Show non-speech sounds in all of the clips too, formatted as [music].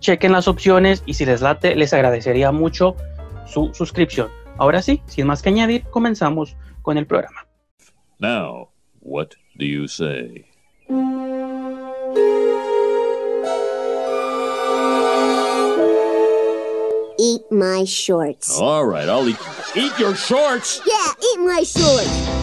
chequen las opciones y si les late, les agradecería mucho su suscripción. Ahora sí, sin más que añadir, comenzamos con el programa. Now, what do you say? Eat my shorts. All right, I'll eat. Eat your shorts! Yeah, eat my shorts.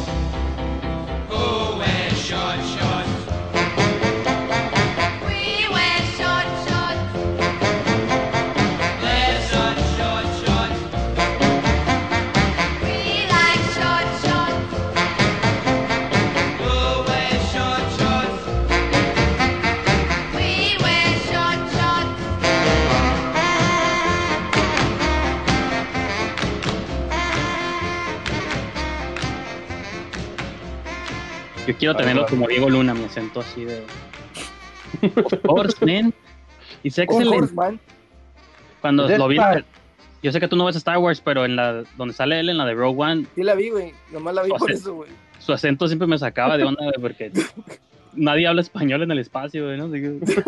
Yo quiero tenerlo como Diego Luna, mi acento así de. [laughs] Of course, man. It's excellent. Horseman. Cuando lo vi. Star. Yo sé que tú no ves Star Wars, pero en la donde sale él en la de Rogue One, Sí la vi, güey. Nomás la vi por eso, güey. su acento siempre me sacaba de onda, güey, porque [laughs] nadie habla español en el espacio, güey, ¿no? Así que-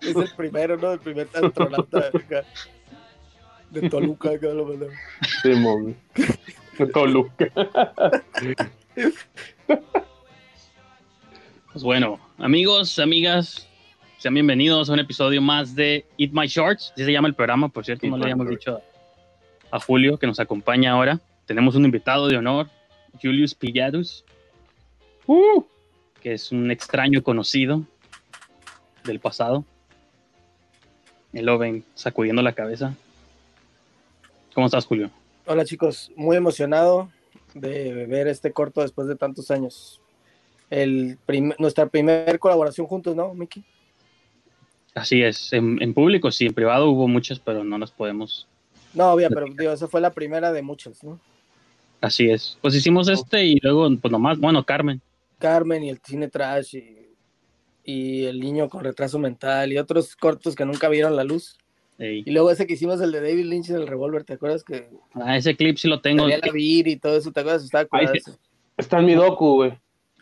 [laughs] Es el primero, ¿no? El primer astronauta acá. De Toluca, acá lo mandaron. Simón. Toluca. Pues bueno, amigos, amigas, sean bienvenidos a un episodio más de Eat My Shorts. Así se llama el programa, por cierto, Eat no le habíamos Shorts. dicho a, a Julio que nos acompaña ahora. Tenemos un invitado de honor, Julius Pilladus, Uh, que es un extraño conocido del pasado. Él lo ven sacudiendo la cabeza. ¿Cómo estás, Julio? Hola, chicos. Muy emocionado de ver este corto después de tantos años. El prim- nuestra primera colaboración juntos, ¿no, Miki? Así es, en, en público sí, en privado hubo muchas, pero no las podemos. No, obvio, pero digo, esa fue la primera de muchas, ¿no? Así es. Pues hicimos este y luego, pues nomás, bueno, Carmen. Carmen y el cine trash y, y el niño con retraso mental y otros cortos que nunca vieron la luz. Ey. Y luego ese que hicimos, el de David Lynch en el revólver, ¿te acuerdas? Que Ah, ese clip sí lo tengo. la vir y todo eso, ¿te acuerdas? Estaba está en mi docu, güey.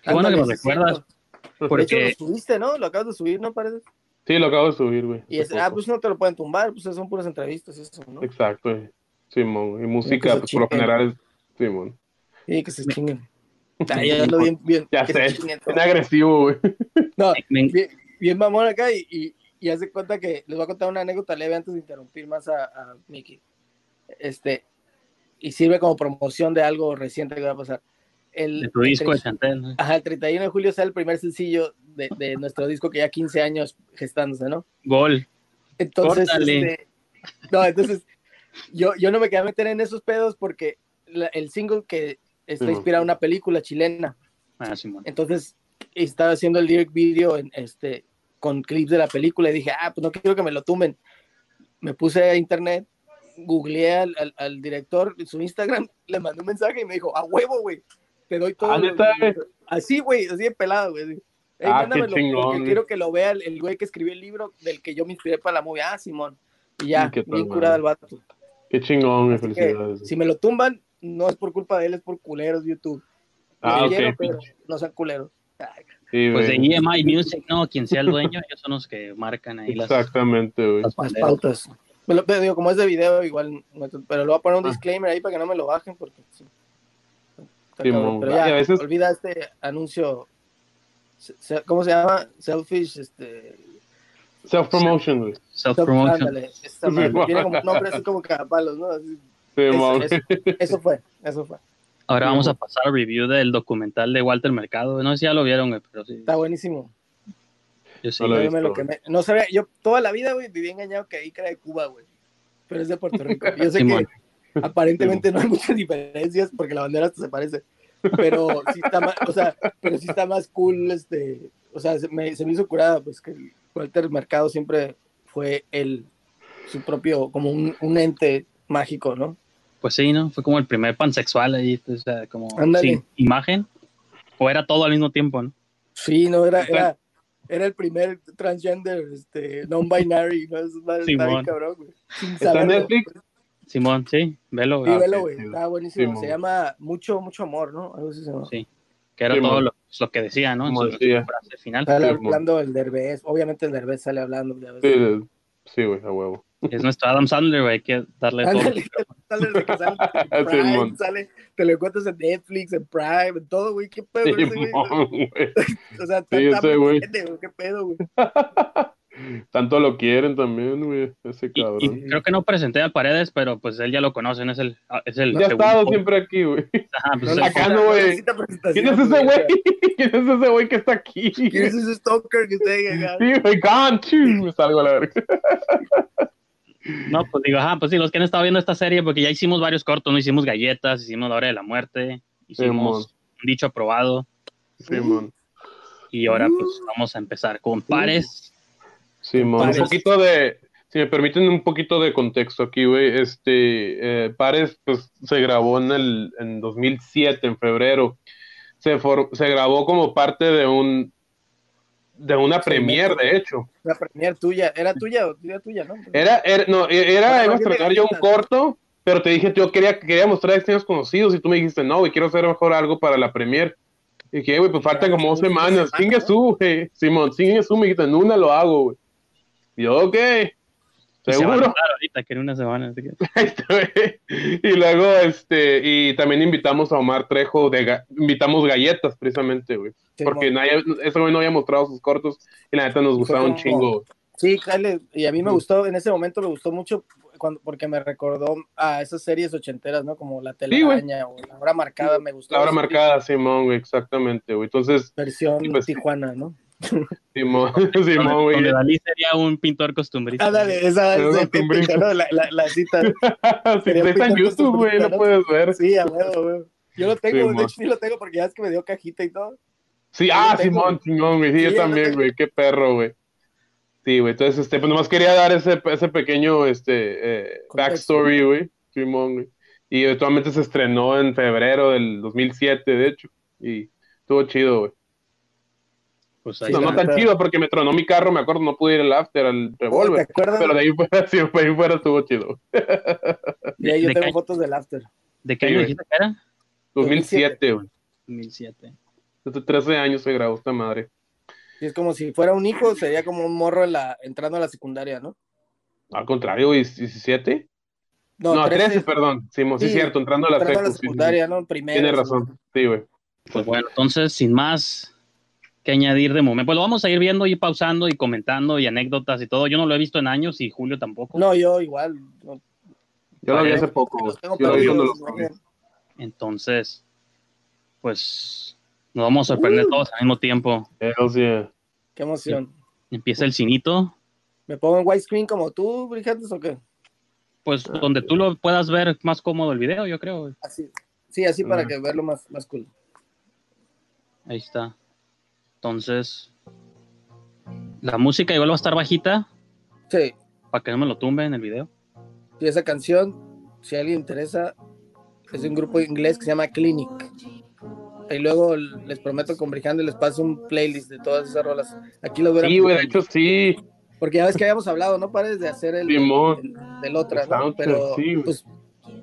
Qué bueno que es recuerdas. cierto. De hecho, Porque lo subiste, ¿no? Lo acabas de subir, ¿no? Parece. Sí, lo acabo de subir, güey. Y es, ah, pues no te lo pueden tumbar, pues son puras entrevistas, eso, ¿no? Exacto, güey. Simón. Y música, pues por lo general es Simón. Sí, que se chinguen. [laughs] Ah, ya bien, bien. Ya sé, chinguen todos. agresivo, güey. No, bien, bien mamón acá y, y, y hace cuenta que les voy a contar una anécdota leve antes de interrumpir más a, a Mickey. Este, y sirve como promoción de algo reciente que va a pasar. El, De tu disco de el, Chantel. ¿no? ajá, el 31 de julio sale el primer sencillo de, de nuestro disco que ya 15 años gestándose, ¿no? Gol. Entonces, este, no, entonces yo, yo no me quedé a meter en esos pedos porque la- el single que está Sí. inspirado en una película chilena. Ah, Simón. Entonces estaba haciendo el lyric video en, este, con clips de la película y dije, ah, pues no quiero que me lo tumben. Me puse a internet, googleé al, al- al director en su Instagram, le mandé un mensaje y me dijo, a huevo, güey, te doy todo. Ah. Así, güey, así de pelado, güey. Ey, Ah, qué chingón, quiero que lo vea el, el güey que escribió el libro del que yo me inspiré para la movie. Ah, Simón. Y ya, qué bien curado el vato. Qué chingón, que, felicidades. si me lo tumban, no es por culpa de él, es por culeros de YouTube. Ah, ok, pero no sean culeros. Ay, Sí, Pues de güey. EMI Music, no, quien sea el dueño, ellos son los que marcan ahí las, Exactamente, güey. las Las pautas. Me pero digo, como es de video, igual, pero le voy a poner un Ah. disclaimer ahí para que no me lo bajen, porque sí. Sí, pero Y ya, a veces- olvida este anuncio, ¿cómo se llama? Selfish, este... Self-promotion, güey. Self-promotion. Sí, tiene como un nombre así como cagapalos, ¿no? Así, Sí, eso, eso- eso fue, eso fue. Ahora vamos a pasar al review del documental de Walter Mercado. No sé si ya lo vieron, güey, pero sí. Está buenísimo. Yo sí. No lo Yo visto, lo quemé. No sabía, yo toda la vida, güey, viví engañado que ahí que era de Cuba, güey. Pero es de Puerto Rico. Yo sé Simón. que aparentemente no hay muchas diferencias porque la bandera hasta se parece. Pero sí está más, o sea, pero sí está más cool, este, o sea, se me, se me hizo curada, pues que el Walter Mercado siempre fue el, su propio, como un, un ente mágico, ¿no? Pues sí, ¿no? Fue como el primer pansexual ahí, o sea, como Ándale. sin imagen. O era todo al mismo tiempo, ¿no? Sí, no, era, era, era el primer transgender, este, non-binary, ¿no? Bien Simón. cabrón, güey. Sin ¿Está en. Netflix? Simón, sí, velo, Sí, güey. Velo, güey. Está buenísimo. Simón. Se llama Mucho, Mucho Amor, ¿no? Algo así se llama. Sí. Que era Sí, todo lo, lo que decía, ¿no? En su, decía. frase final. Sale Simón. hablando el Derbez. Obviamente el Derbez sale hablando. Sí, de- sí, güey, a huevo. Es nuestro Adam Sandler, güey. Hay que darle todo. Sale de que sale en [laughs] Prime, Simón. sale, te lo encuentras en Netflix, en Prime, en todo, güey. ¿Qué pedo, güey? Simón, güey. [laughs] O sea, está, Sí, ese güey. güey, ¿Qué pedo, güey? [laughs] Tanto lo quieren también, güey, ese cabrón. y creo que no presenté a Paredes, pero pues él ya lo conocen, es el, es el ya ha estado siempre aquí, güey. Ajá, pues güey. ¿Quién es ese güey? [laughs] ¿Quién es ese güey que está aquí? ¿Quién es ese stalker que está ahí? [laughs] Sí, güey, gone, me salgo a la verga. [laughs] No, pues digo, ajá, pues sí, los que han estado viendo esta serie, porque ya hicimos varios cortos, ¿no? Hicimos galletas, hicimos la hora de la muerte, hicimos un dicho aprobado, Simón. y ahora pues vamos a empezar con pares. Simón, Pares. un poquito de, si me permiten un poquito de contexto aquí, güey, este, eh, Pares, pues, se grabó en el, en 2007, en febrero, se, for- se grabó como parte de un, de una premier, de hecho, La premier tuya, era tuya era tuya, ¿no? era, era, no, e- era, iba a ¿qué te estrenar yo un corto, pero te dije, yo quería, quería mostrar extraños conocidos, y tú me dijiste, no, güey, quiero hacer mejor algo para la premier, y dije, güey, pues faltan como dos semanas, ¿no? su, güey, Simón, chingue su, me dijiste, en una lo hago, güey, y yo, ok, se a seguro, ahorita que en una semana. así que- [laughs] y luego, este, y también invitamos a Omar Trejo, de ga- invitamos galletas precisamente, güey. Sí, Porque mo- nadie, ese güey no había mostrado sus cortos y la neta nos gustaba un chingo. güey. Sí, Kyle, y a mí me gustó, en ese momento me gustó mucho cuando, porque me recordó a esas series ochenteras, ¿no? Como La. Telaraña o La Hora Marcada, me gustó. La hora marcada, Simón, güey, exactamente, güey. Entonces, Versión pues. Tijuana, ¿no? Simón, donde, [laughs] Simón, güey. donde Dalí sería un pintor costumbrista. Ah, dale, esa. ¿no? la, la, la cita. [laughs] Un está en YouTube, güey, ¿no? puedes ver. Sí, a huevo, güey. Yo lo tengo, Simón. de hecho sí lo tengo porque ya es que me dio cajita y todo. Sí, Yo ah, Simón, Simón, güey, sí, yo Sí, yo lo también, güey, qué perro, güey. Sí, güey, entonces, este, pues nomás quería dar ese, ese pequeño, este, eh, backstory, güey, Simón, güey. Y eventualmente se estrenó en febrero del 2007, de hecho, y estuvo chido, güey. Pues ahí No, no tan chido porque me tronó mi carro, me acuerdo, no pude ir al after, al ¿Te revólver. Pero de ahí fuera, [laughs] sí, de ahí fuera estuvo chido. Y ahí yo ¿De tengo qué- fotos del after. ¿De qué Sí, año dijiste que era? 2007, güey. 2007. Hace 13 años se grabó esta madre. Y es como si fuera un hijo, sería como un morro en la, entrando a la secundaria, ¿no? Al contrario, güey, 17. No, No, 13, 13, perdón. Simón, sí, Sí, cierto, entrando a la, entrando a la secu, sí, sí, sí. secundaria, ¿no? Primero. Tienes razón, sí, güey. Pues bueno, entonces, sin más, que añadir de momento. Pues lo vamos a ir viendo y pausando y comentando y anécdotas y todo. Yo no lo he visto en años y Julio tampoco. No, yo igual. no, Yo lo vi hace poco, Yo lo. Entonces, pues nos vamos a sorprender todos al mismo tiempo. Yeah. Qué emoción. Empieza el cinito, ¿Me pongo en widescreen como tú, Brijantes, o qué? pues donde tú lo puedas ver más cómodo el video, yo creo. Así. Sí, así para Ah. que verlo más, más cool. Ahí está. Entonces, la música igual va a estar bajita Sí, para que no me lo tumbe en el video. y esa canción, si a alguien interesa, es de un grupo inglés que se llama Clinic. Y luego les prometo con les paso un playlist de todas esas rolas. Aquí lo verán. Sí, güey, de hecho sí. Porque ya ves que habíamos hablado, ¿no? Pares de hacer el, el- del otra, El ¿no? Pero sí, pues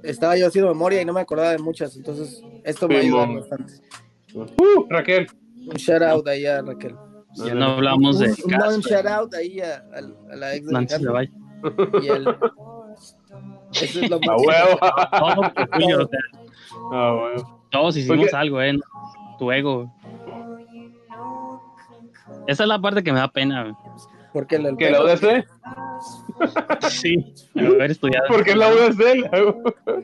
estaba yo haciendo memoria y no me acordaba de muchas, entonces esto me ayuda bastante. Uh, Raquel. Un shout out ahí a Raquel. Ya no hablamos de un, un shout out ahí a, a- a la ex de Nancy y el eso es lo A más huevo. Todo por Julio, o sea, A huevo. todos hicimos Porque- algo, ¿eh? Tu ego. Esa es la parte que me da pena. porque el, el ¿Que la UDC? Sí, haber estudiado. ¿Por qué la UDC?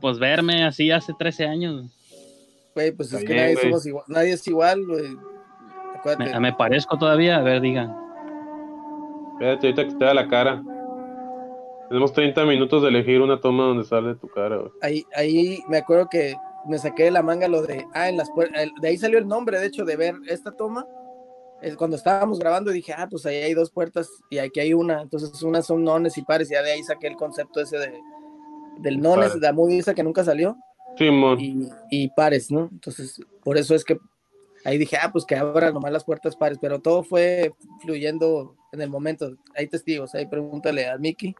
Pues verme así hace 13 años. Güey, pues es que bien, nadie somos igual, nadie es igual, güey. Acuérdate. Me, me parezco todavía, a ver, digan. Espérate, ahorita que te da la cara. Tenemos 30 minutos de elegir una toma donde sale tu cara, güey. ahí, ahí me acuerdo que me saqué de la manga lo de, ah, en las puertas, de ahí salió el nombre, de hecho, de ver esta toma. Es cuando estábamos grabando dije, ah, pues ahí hay dos puertas y aquí hay una, entonces unas son nones y pares, y ya de ahí saqué el concepto ese de, del nones, de la movie esa que nunca salió, Y, y pares, ¿no? Entonces, por eso es que ahí dije, ah, pues que abran nomás las puertas pares, pero todo fue fluyendo en el momento. Hay testigos, ahí pregúntale a Mickey,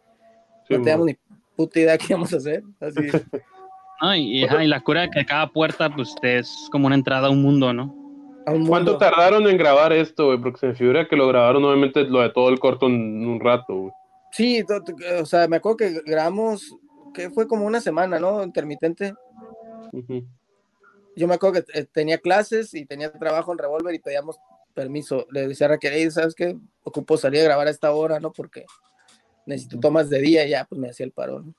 no teníamos ni puta idea qué íbamos a hacer, así. [laughs] No, y, y, ajá, y la cura de que cada puerta, pues es como una entrada a un mundo, ¿no? a un ¿Cuánto tardaron en grabar esto, güey? Porque se me figura que lo grabaron obviamente lo de todo el corto en un rato, güey. Sí, o sea, me acuerdo que grabamos, que fue como una semana, ¿no? Intermitente. Ujú. Yo me acuerdo que eh, tenía clases y tenía trabajo en Revolver y pedíamos permiso. Le decía a Raquel, "Ey, ¿sabes qué? Ocupo salir a grabar a esta hora, ¿no? Porque necesito tomas de día y ya, pues me hacía el paro, ¿no?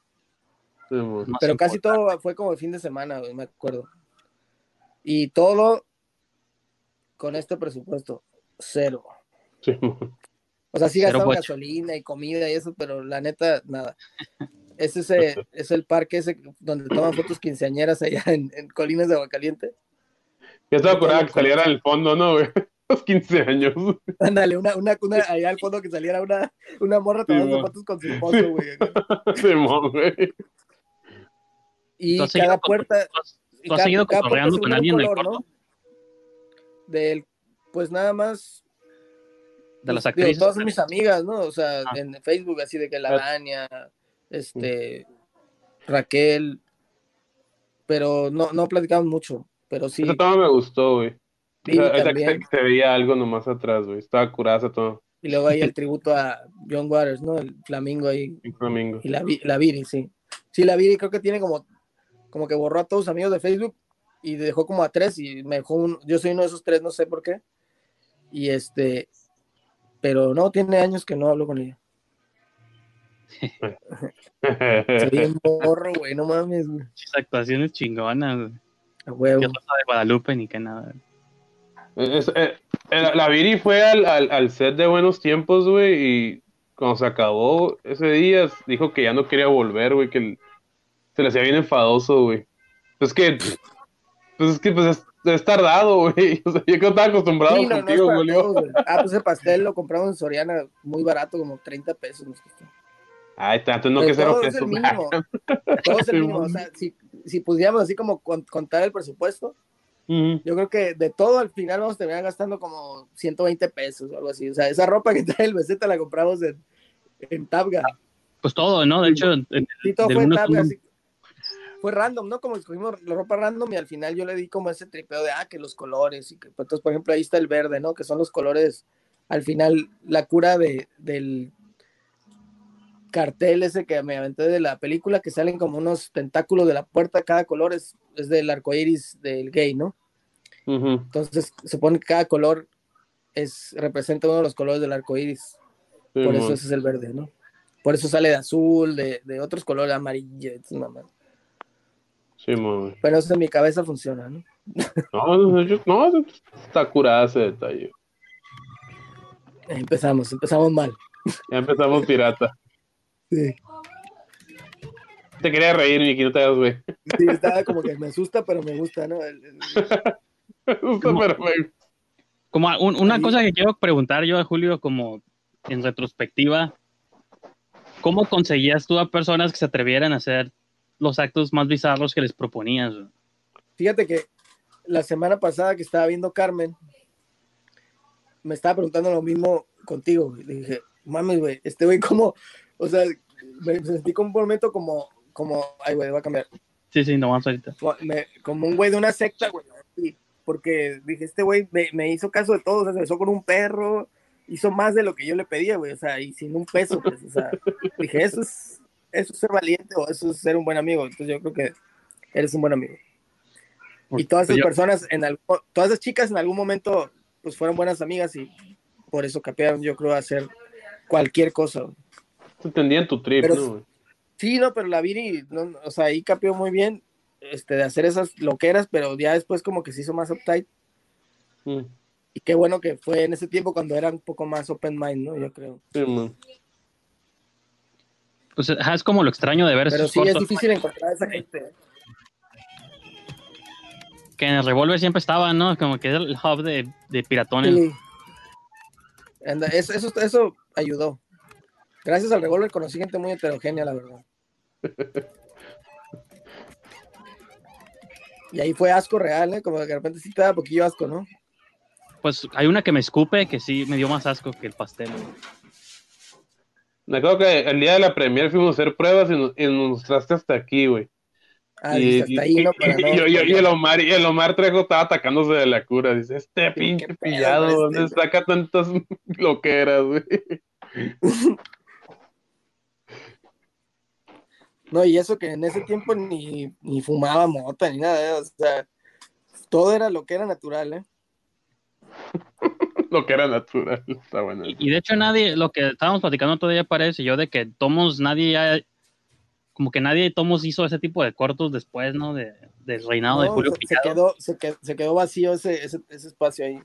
No Pero casi importa. todo fue como el fin de semana, güey, me acuerdo. Y todo con este presupuesto, cero. Simón. [laughs] O sea, sí bocho. gasolina y comida y eso, pero la neta, nada. Es ese, es el parque ese donde toman fotos quinceañeras allá en, en Colinas de Aguacaliente. Ya estaba acordada que saliera al fondo, ¿no, güey? [laughs] Los 15 años. Ándale, una, una, una, allá al fondo que saliera una, una morra tomando fotos con su esposo, güey. Simón, [laughs] güey. Y ¿Tú has cada puerta. ¿Tú has- seguido cotorreando con alguien del corto? ¿no? Del, pues nada más. De las pues, digo, actrices. todas mis amigas, ¿no? O sea, Ah. en Facebook, así de que la Ah. Dania, este, Raquel, pero no, no platicamos mucho, pero sí, Esa toma me gustó, güey. O Vivi sea, ahorita que se, veía algo nomás atrás, güey. Estaba curada esa toma. y luego ahí el tributo a John Waters, ¿no? El flamingo ahí, Un domingo. y la, la Viri, sí. Sí, la Viri creo que tiene como, como que borró a todos sus amigos de Facebook y dejó como a tres y me dejó un, yo soy uno de esos tres, no sé por qué. Y este, pero no, tiene años que no hablo con ella. Ve un [laughs] morro, güey, no mames, güey. Actuaciones chingonas. güey. A huevo. Que Rosa de Guadalupe ni que nada. Es- eh, eh, la Viri fue al, al, al set de Buenos Tiempos, güey, y cuando se acabó ese día, dijo que ya no quería volver, güey, que el- se le hacía bien enfadoso, güey. Es que, pues es que, pues es, es tardado, güey. [laughs] O sea, yo que no estaba acostumbrado Sí, no, no es contigo, para Julio. todos, güey. Ah, pues el pastel lo compramos en Soriana muy barato, como 30 pesos. nos costó. Ay, tanto no Pero que todo es el mínimo. Todo es el mínimo. O sea, si, si pudiéramos así como con- contar el presupuesto, yo creo que de todo al final vamos a terminar gastando como 120 pesos o algo así. O sea, esa ropa que [laughs] trae el beseta la compramos en, en Tabga. Pues todo, ¿no? De hecho, en- Sí, todo fue en Tabga. así. Fue random, ¿no? Como escogimos la ropa random y al final yo le di como ese tripeo de, ah, que los colores. Y que, pues, entonces, por ejemplo, ahí está el verde, ¿no? Que son los colores, al final, la cura de, del cartel ese que me aventé de la película, que salen como unos tentáculos de la puerta, cada color es, es del arco iris del gay, ¿no? Ujú. Entonces, se supone que cada color es, representa uno de los colores del arco iris. Sí, Por eso ese es el verde, ¿no? Por eso sale de azul, de, de otros colores, amarillo, mamadas. Sí, mon. Pero eso en mi cabeza funciona, ¿no? No, no, yo- no, está curada ese detalle. Empezamos, empezamos mal. Ya empezamos pirata. Sí. Te quería reír, Vicky, no te hagas, güey. Sí, estaba como que me asusta, pero me gusta, ¿no? El- el- Justo, pero me- Como un- una Ahí- cosa que quiero preguntar yo a Julio, como en retrospectiva, ¿cómo conseguías tú a personas que se atrevieran a hacer los actos más bizarros que les proponías? güey? Fíjate que la semana pasada que estaba viendo Carmen, me estaba preguntando lo mismo contigo. Le dije, mames, güey, este güey, como, o sea, me sentí como un momento como, como, ay, güey, va a cambiar. Sí, sí, no vamos ahorita. Me- como un güey de una secta, güey. Porque dije, este güey me, me hizo caso de todo, o sea, se besó con un perro, hizo más de lo que yo le pedía, güey, o sea, y sin un peso, pues, o sea, dije, eso es, eso es ser valiente o eso es ser un buen amigo. Entonces yo creo que eres un buen amigo. Y todas esas Yo- personas, en algún- todas esas chicas en algún momento, pues fueron buenas amigas y por eso capearon, yo creo, a hacer cualquier cosa. güey. Te entendía en tu trip, Pero- ¿no? Sí, no, pero la Viri, no, o sea, ahí capeó muy bien este, de hacer esas loqueras, pero ya después como que se hizo más uptight. Mm, Y qué bueno que fue en ese tiempo cuando era un poco más open mind, ¿no? Yo creo. Sí, man. Pues es como lo extraño de ver Pero esos sí, es difícil encontrar a esa gente. ¿eh? que en el revólver siempre estaban, ¿no? Como que es el hub de, de piratones. Sí. Anda, eso, eso, eso ayudó. Gracias al revólver conocí gente muy heterogénea, la verdad. [laughs] Y ahí fue asco real, ¿eh? Como que de repente sí te da poquillo asco, ¿no? Pues hay una que me escupe que sí me dio más asco que el pastel. Me acuerdo que el día de la premier fuimos a hacer pruebas y nos, y nos mostraste hasta aquí, güey. Ah, y, hasta ahí, ¿no? Para [laughs] no- y- el Omar, y el Omar Trejo estaba atacándose de la cura. Dice, este pinche pillado, este, ¿dónde güey?" saca tantas [laughs] loqueras, güey? No, y eso que en ese tiempo ni, ni fumaba mota ni nada, ¿eh? o sea, todo era lo que era natural, ¿eh? [laughs] Lo que era natural. Está bueno. Y, y de hecho nadie, lo que estábamos platicando todavía parece yo de que Tomos, nadie ya, como que nadie Tomos hizo ese tipo de cortos después, ¿no? De, del reinado de Julio se, se Pillado. quedó, se, quedó, se quedó vacío ese, ese, ese espacio ahí.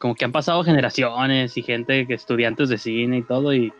Como que han pasado generaciones y gente, que estudiantes de cine y todo, y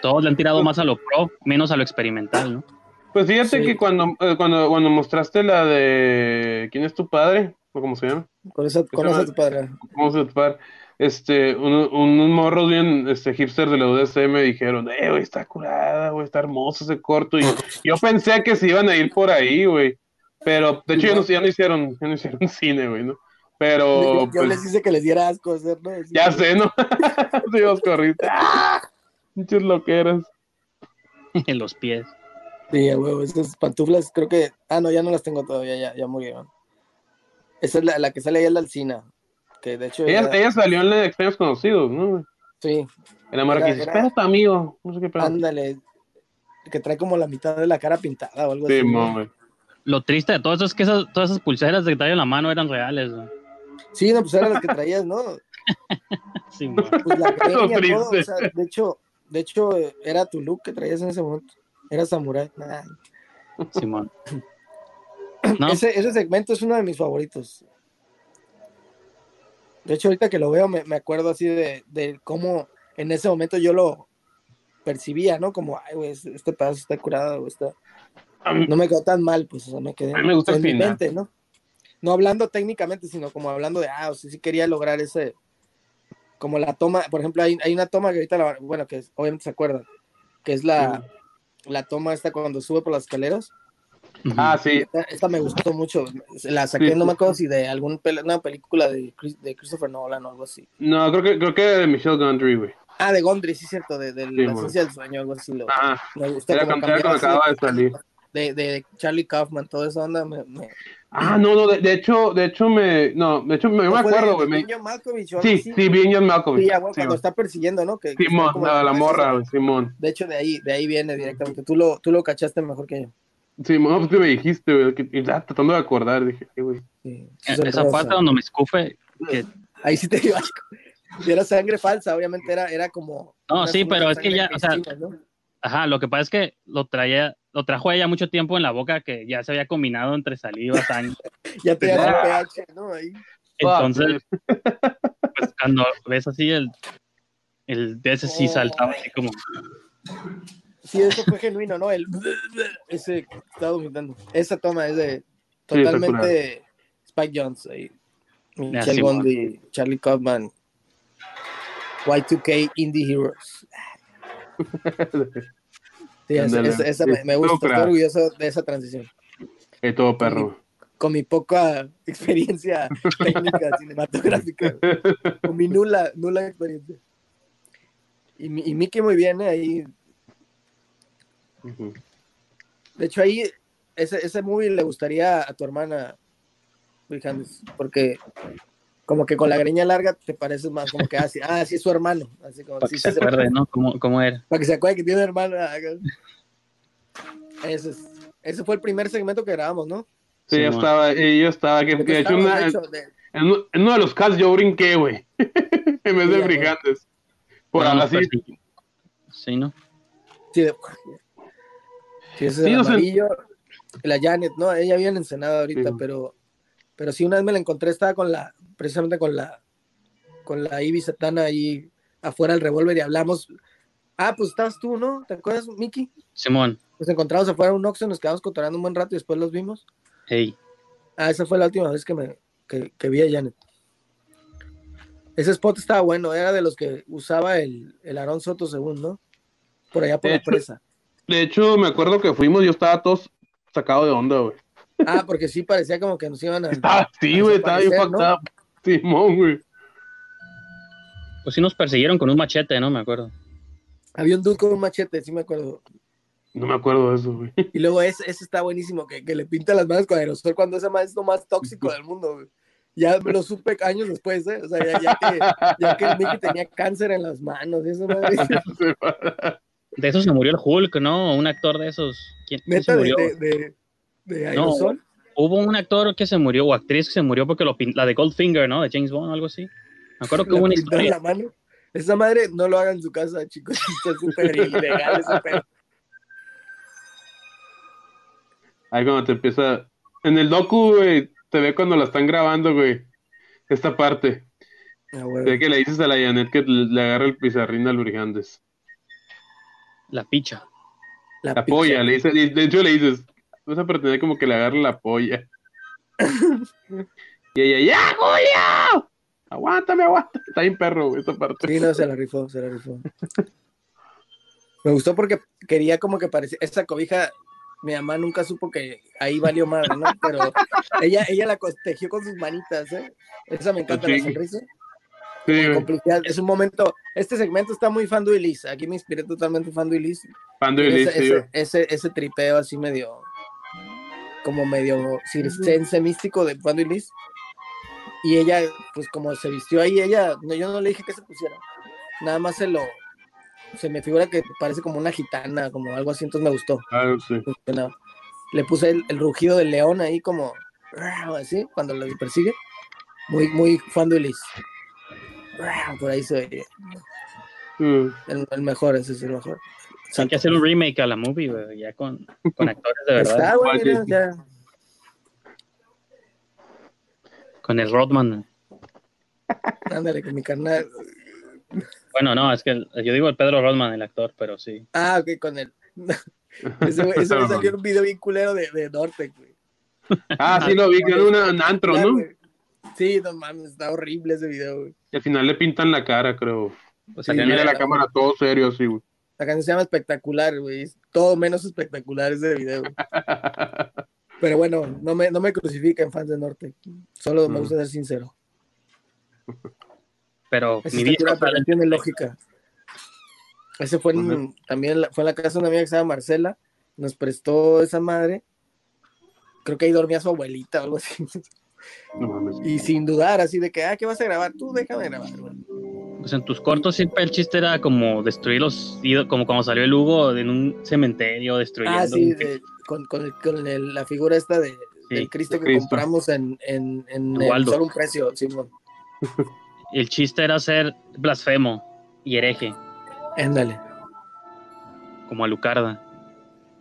todos le han tirado más a lo pro, menos a lo experimental, ¿no? Pues fíjate Sí. que cuando, eh, cuando, cuando mostraste la de ¿Quién es tu padre? ¿O cómo se llama? Con eso, con Esa- eso tu padre. ¿Cómo se llama? Este, uno- unos morros bien este, hipster de la UDC me dijeron, eh, güey, está curada, güey, está hermoso ese corto. Y yo pensé que se iban a ir por ahí, güey. Pero, de hecho, ya no, ya no hicieron, ya no hicieron [laughs] cine, güey, ¿no? Pero, yo, yo pues, les hice que les diera asco hacer, ¿no? Ya sé, ¿no? [laughs] Sí. ¡Ah! [laughs] Muchas loqueras. [laughs] en los pies. Sí, a huevo, esas pantuflas creo que... Ah, no, ya no las tengo todavía, ya, ya murieron. Esa es la, la que sale ahí en la Alcina, que de hecho... Ella, era- ella salió en la de Extraños Conocidos, ¿no? Sí, En la marca dice, tu amigo. No sé qué pedo. ándale, que trae como la mitad de la cara pintada o algo Sí, así. ¿no? mami. Lo triste de todo eso es que esas, todas esas pulseras de que trae en la mano eran reales, ¿no? Sí, no, pues eran las que traías, ¿no? [laughs] Sí. Pues la [laughs] greña, todo, o sea, de hecho, de hecho, era tu look que traías en ese momento. Era samurái. Nah. Simón. [clears throat] No, Ese, ese segmento es uno de mis favoritos. De hecho, ahorita que lo veo, me, me acuerdo así de, de cómo en ese momento yo lo percibía, ¿no? Como, ay, güey, este pedazo está curado, está... No me quedó tan mal, pues, o sea, me quedé A mí me gusta el final. mente, ¿no? No hablando técnicamente, sino como hablando de, ah, o sea, sí quería lograr ese, como la toma, por ejemplo, hay, hay una toma que ahorita, la- bueno, que es- obviamente se acuerdan, que es la, la toma esta cuando sube por las escaleras. Ah, sí. Esta, esta me gustó mucho. La saqué, Sí. no me acuerdo si de alguna una película de, Chris- de Christopher Nolan o algo así. No, creo que, creo que de Michelle Gondry, güey. Ah, de Gondry, sí, cierto, de, de Sí, la man. esencia del sueño, algo así. Lo, Ah, me gusta era como cuando, era cambiaba cuando así acababa de salir. de, de, de Charlie Kaufman, toda esa onda. Me, me, Ah, no, no, de, de hecho, de hecho me, no, de hecho me, me ¿no fue acuerdo, güey. me- Malkovich Sí, así? sí, bien John Malkovich. Sí, ah, bueno, Sí, cuando güey. está persiguiendo, ¿no? Que, que Simón, como- la, la morra, güey, Simón. De hecho, de ahí, de ahí viene directamente. Tú lo, tú lo cachaste mejor que yo. Simón, no, pues que me dijiste, güey, que, y ya tratando de acordar, dije, "Ay, güey. Sí, En esa parte donde me escufe. que- Ahí sí te dio asco. Y era sangre falsa, obviamente era, era como. No, sí, pero es que ya, o sea, ¿no? Ajá, lo que pasa es que lo traía, lo trajo ella mucho tiempo en la boca que ya se había combinado entre saliva, sangre. [laughs] Ya te da el pH, ¿no? Ahí. Entonces, pues cuando ves así el, el de ese sí Oh. saltaba así como. Sí, eso fue genuino, ¿no? El [laughs] ese que estaba vomitando. Esa toma es de Sí, totalmente Spike Jones ahí. Michelle sí, Bondi, Charlie Kaufman, Y2K Indie Heroes. [laughs] Sí, esa, esa- me, me gusta, estoy orgulloso de esa transición. Eh, todo perro. Con mi poca [laughs] experiencia técnica [laughs] cinematográfica, con mi nula, nula experiencia. Y, mi- y Mickey muy bien, ¿eh? ahí. De hecho, ahí ese, ese movie le gustaría a tu hermana, porque como que con la greña larga te pareces más como que así, ah, sí es su hermano, así como Para sí, que se acuerde, ¿no? ¿Cómo, cómo era? para que se acuerde que tiene hermana. Ese, es- ese fue el primer segmento que grabamos, ¿no? Sí, yo estaba, yo estaba, que, ¿De que hecho, estábamos, una- de hecho? De- en, uno- en uno de los casts yo brinqué, güey. [laughs] en vez Sí, de brigantes. Por No, así. pues, sí. Sí, ¿no? sí, de- sí, ese es Sí, el o sea- amarillo. La Janet, ¿no? Ella había en Ensenada ahorita, Sí. pero, pero sí, una vez me la encontré, estaba con la, precisamente con la, con la Ivy Satana ahí afuera del revólver y hablamos. Ah, pues estabas tú, ¿no? ¿Te acuerdas, Miki? Simón, Nos encontramos afuera de un Oxxo, nos quedamos cotorando un buen rato y después los vimos. hey. Ah, esa fue la última vez que, me, que, que vi a Janet. Ese spot estaba bueno, era de los que usaba el, el Aarón Soto según, ¿no? Por allá por De la hecho- presa. De hecho, me acuerdo que fuimos, yo estaba todo sacado de onda, güey. Ah, porque sí parecía como que nos iban a. Estaba, [laughs] sí, güey, estaba bien ¿no? Simón, güey. Pues sí nos persiguieron con un machete, ¿no? Me acuerdo. Había un dude con un machete, sí me acuerdo. No me acuerdo de eso, güey. Y luego ese, ese está buenísimo, que, que le pinta las manos con aerosol cuando ese más es lo más tóxico del mundo, güey. Ya me lo supe años después, ¿eh? O sea, ya, ya que, ya que el Mickey tenía cáncer en las manos, y eso, madre. [laughs] De eso se murió el Hulk, ¿no? Un actor de esos. ¿Quién, quién se Neta, de, murió? de, de, de No, aerosol. Hubo un actor que se murió, o actriz que se murió porque lo la de Goldfinger, ¿no? De James Bond o algo así. Me acuerdo que Le hubo una historia. la mano. Esa madre no lo hagan en su casa, chicos. [laughs] Está súper ilegal ese pedo. Ahí cuando te empieza. En el docu, güey, te ve cuando la están grabando, güey. Esta parte. Ah, ve que le dices a la Janet que le, agarra el pizarrín al Brigandes. La picha. La, La polla, le dices, de hecho le dices, vas a pretender como que le agarre la polla. [laughs] y ella, ¡ya, Julio! Aguántame, aguántame. Está bien perro, esta parte. Sí, no, se la rifó, se la rifó. [laughs] Me gustó porque quería como que parecía. Esa cobija, mi mamá nunca supo que ahí valió madre, ¿no? Pero ella, ella la tejió con sus manitas, ¿eh? Esa me encanta la sonrisa. Sí. Es un momento. Este segmento está muy fan. Aquí me inspiré totalmente fan ese, Liz, sí, güey. ese, ese, ese tripeo así medio como medio circense místico de Pando y Liz. Y ella, pues como se vistió ahí, ella, no, yo no le dije que se pusiera. Nada más se lo, se me figura que parece como una gitana, como algo así, entonces me gustó. Ah, sí. Le puse el, el rugido del león ahí como así, cuando lo persigue. Muy, muy fan de Liz. Por ahí se ve. Mm. El, el mejor, ese es el mejor. Hay que hacer un remake a la movie, güey, ya con, con actores de [laughs] verdad. Está, güey, Igual mira, ya. Con el Rodman. Ándale, con mi carnal. Bueno, no, es que el- yo digo el Pedro Rodman, el actor, pero sí. Ah, ok, con él. [laughs] Ese güey salió en un video bien culero de, de Norte, güey. Ah, sí lo vi, que era una, un antro, ¿no? güey. Sí, no mames, está horrible ese video, güey. Y al final le pintan la cara, creo. Sí, salía Y en mira el- la cámara todo serio, así, güey. La canción se llama Espectacular, güey. Es todo menos espectacular ese video, güey. [laughs] Pero bueno, no me, no me crucifiquen fans de Norte. Solo me Mm. gusta ser sincero. [laughs] pero Ese mi sale- no tiene lógica. Ese fue en- también la- fue en la casa de una amiga que se llama Marcela. Nos prestó esa madre. Creo que ahí dormía su abuelita o algo así. No mames. Y sin dudar, así de que, ah, ¿qué vas a grabar? Tú déjame grabar, güey. Pues en tus cortos siempre el chiste era como destruir los ídolos, como cuando salió el Hugo en un cementerio destruyendo. Ah, sí, un- de- con, con, el- con el- la figura esta de Sí, del Cristo que Cristo. compramos en, en, en el Waldo. solo un precio, Simón. [laughs] El chiste era ser blasfemo y hereje, Ándale. como Alucarda.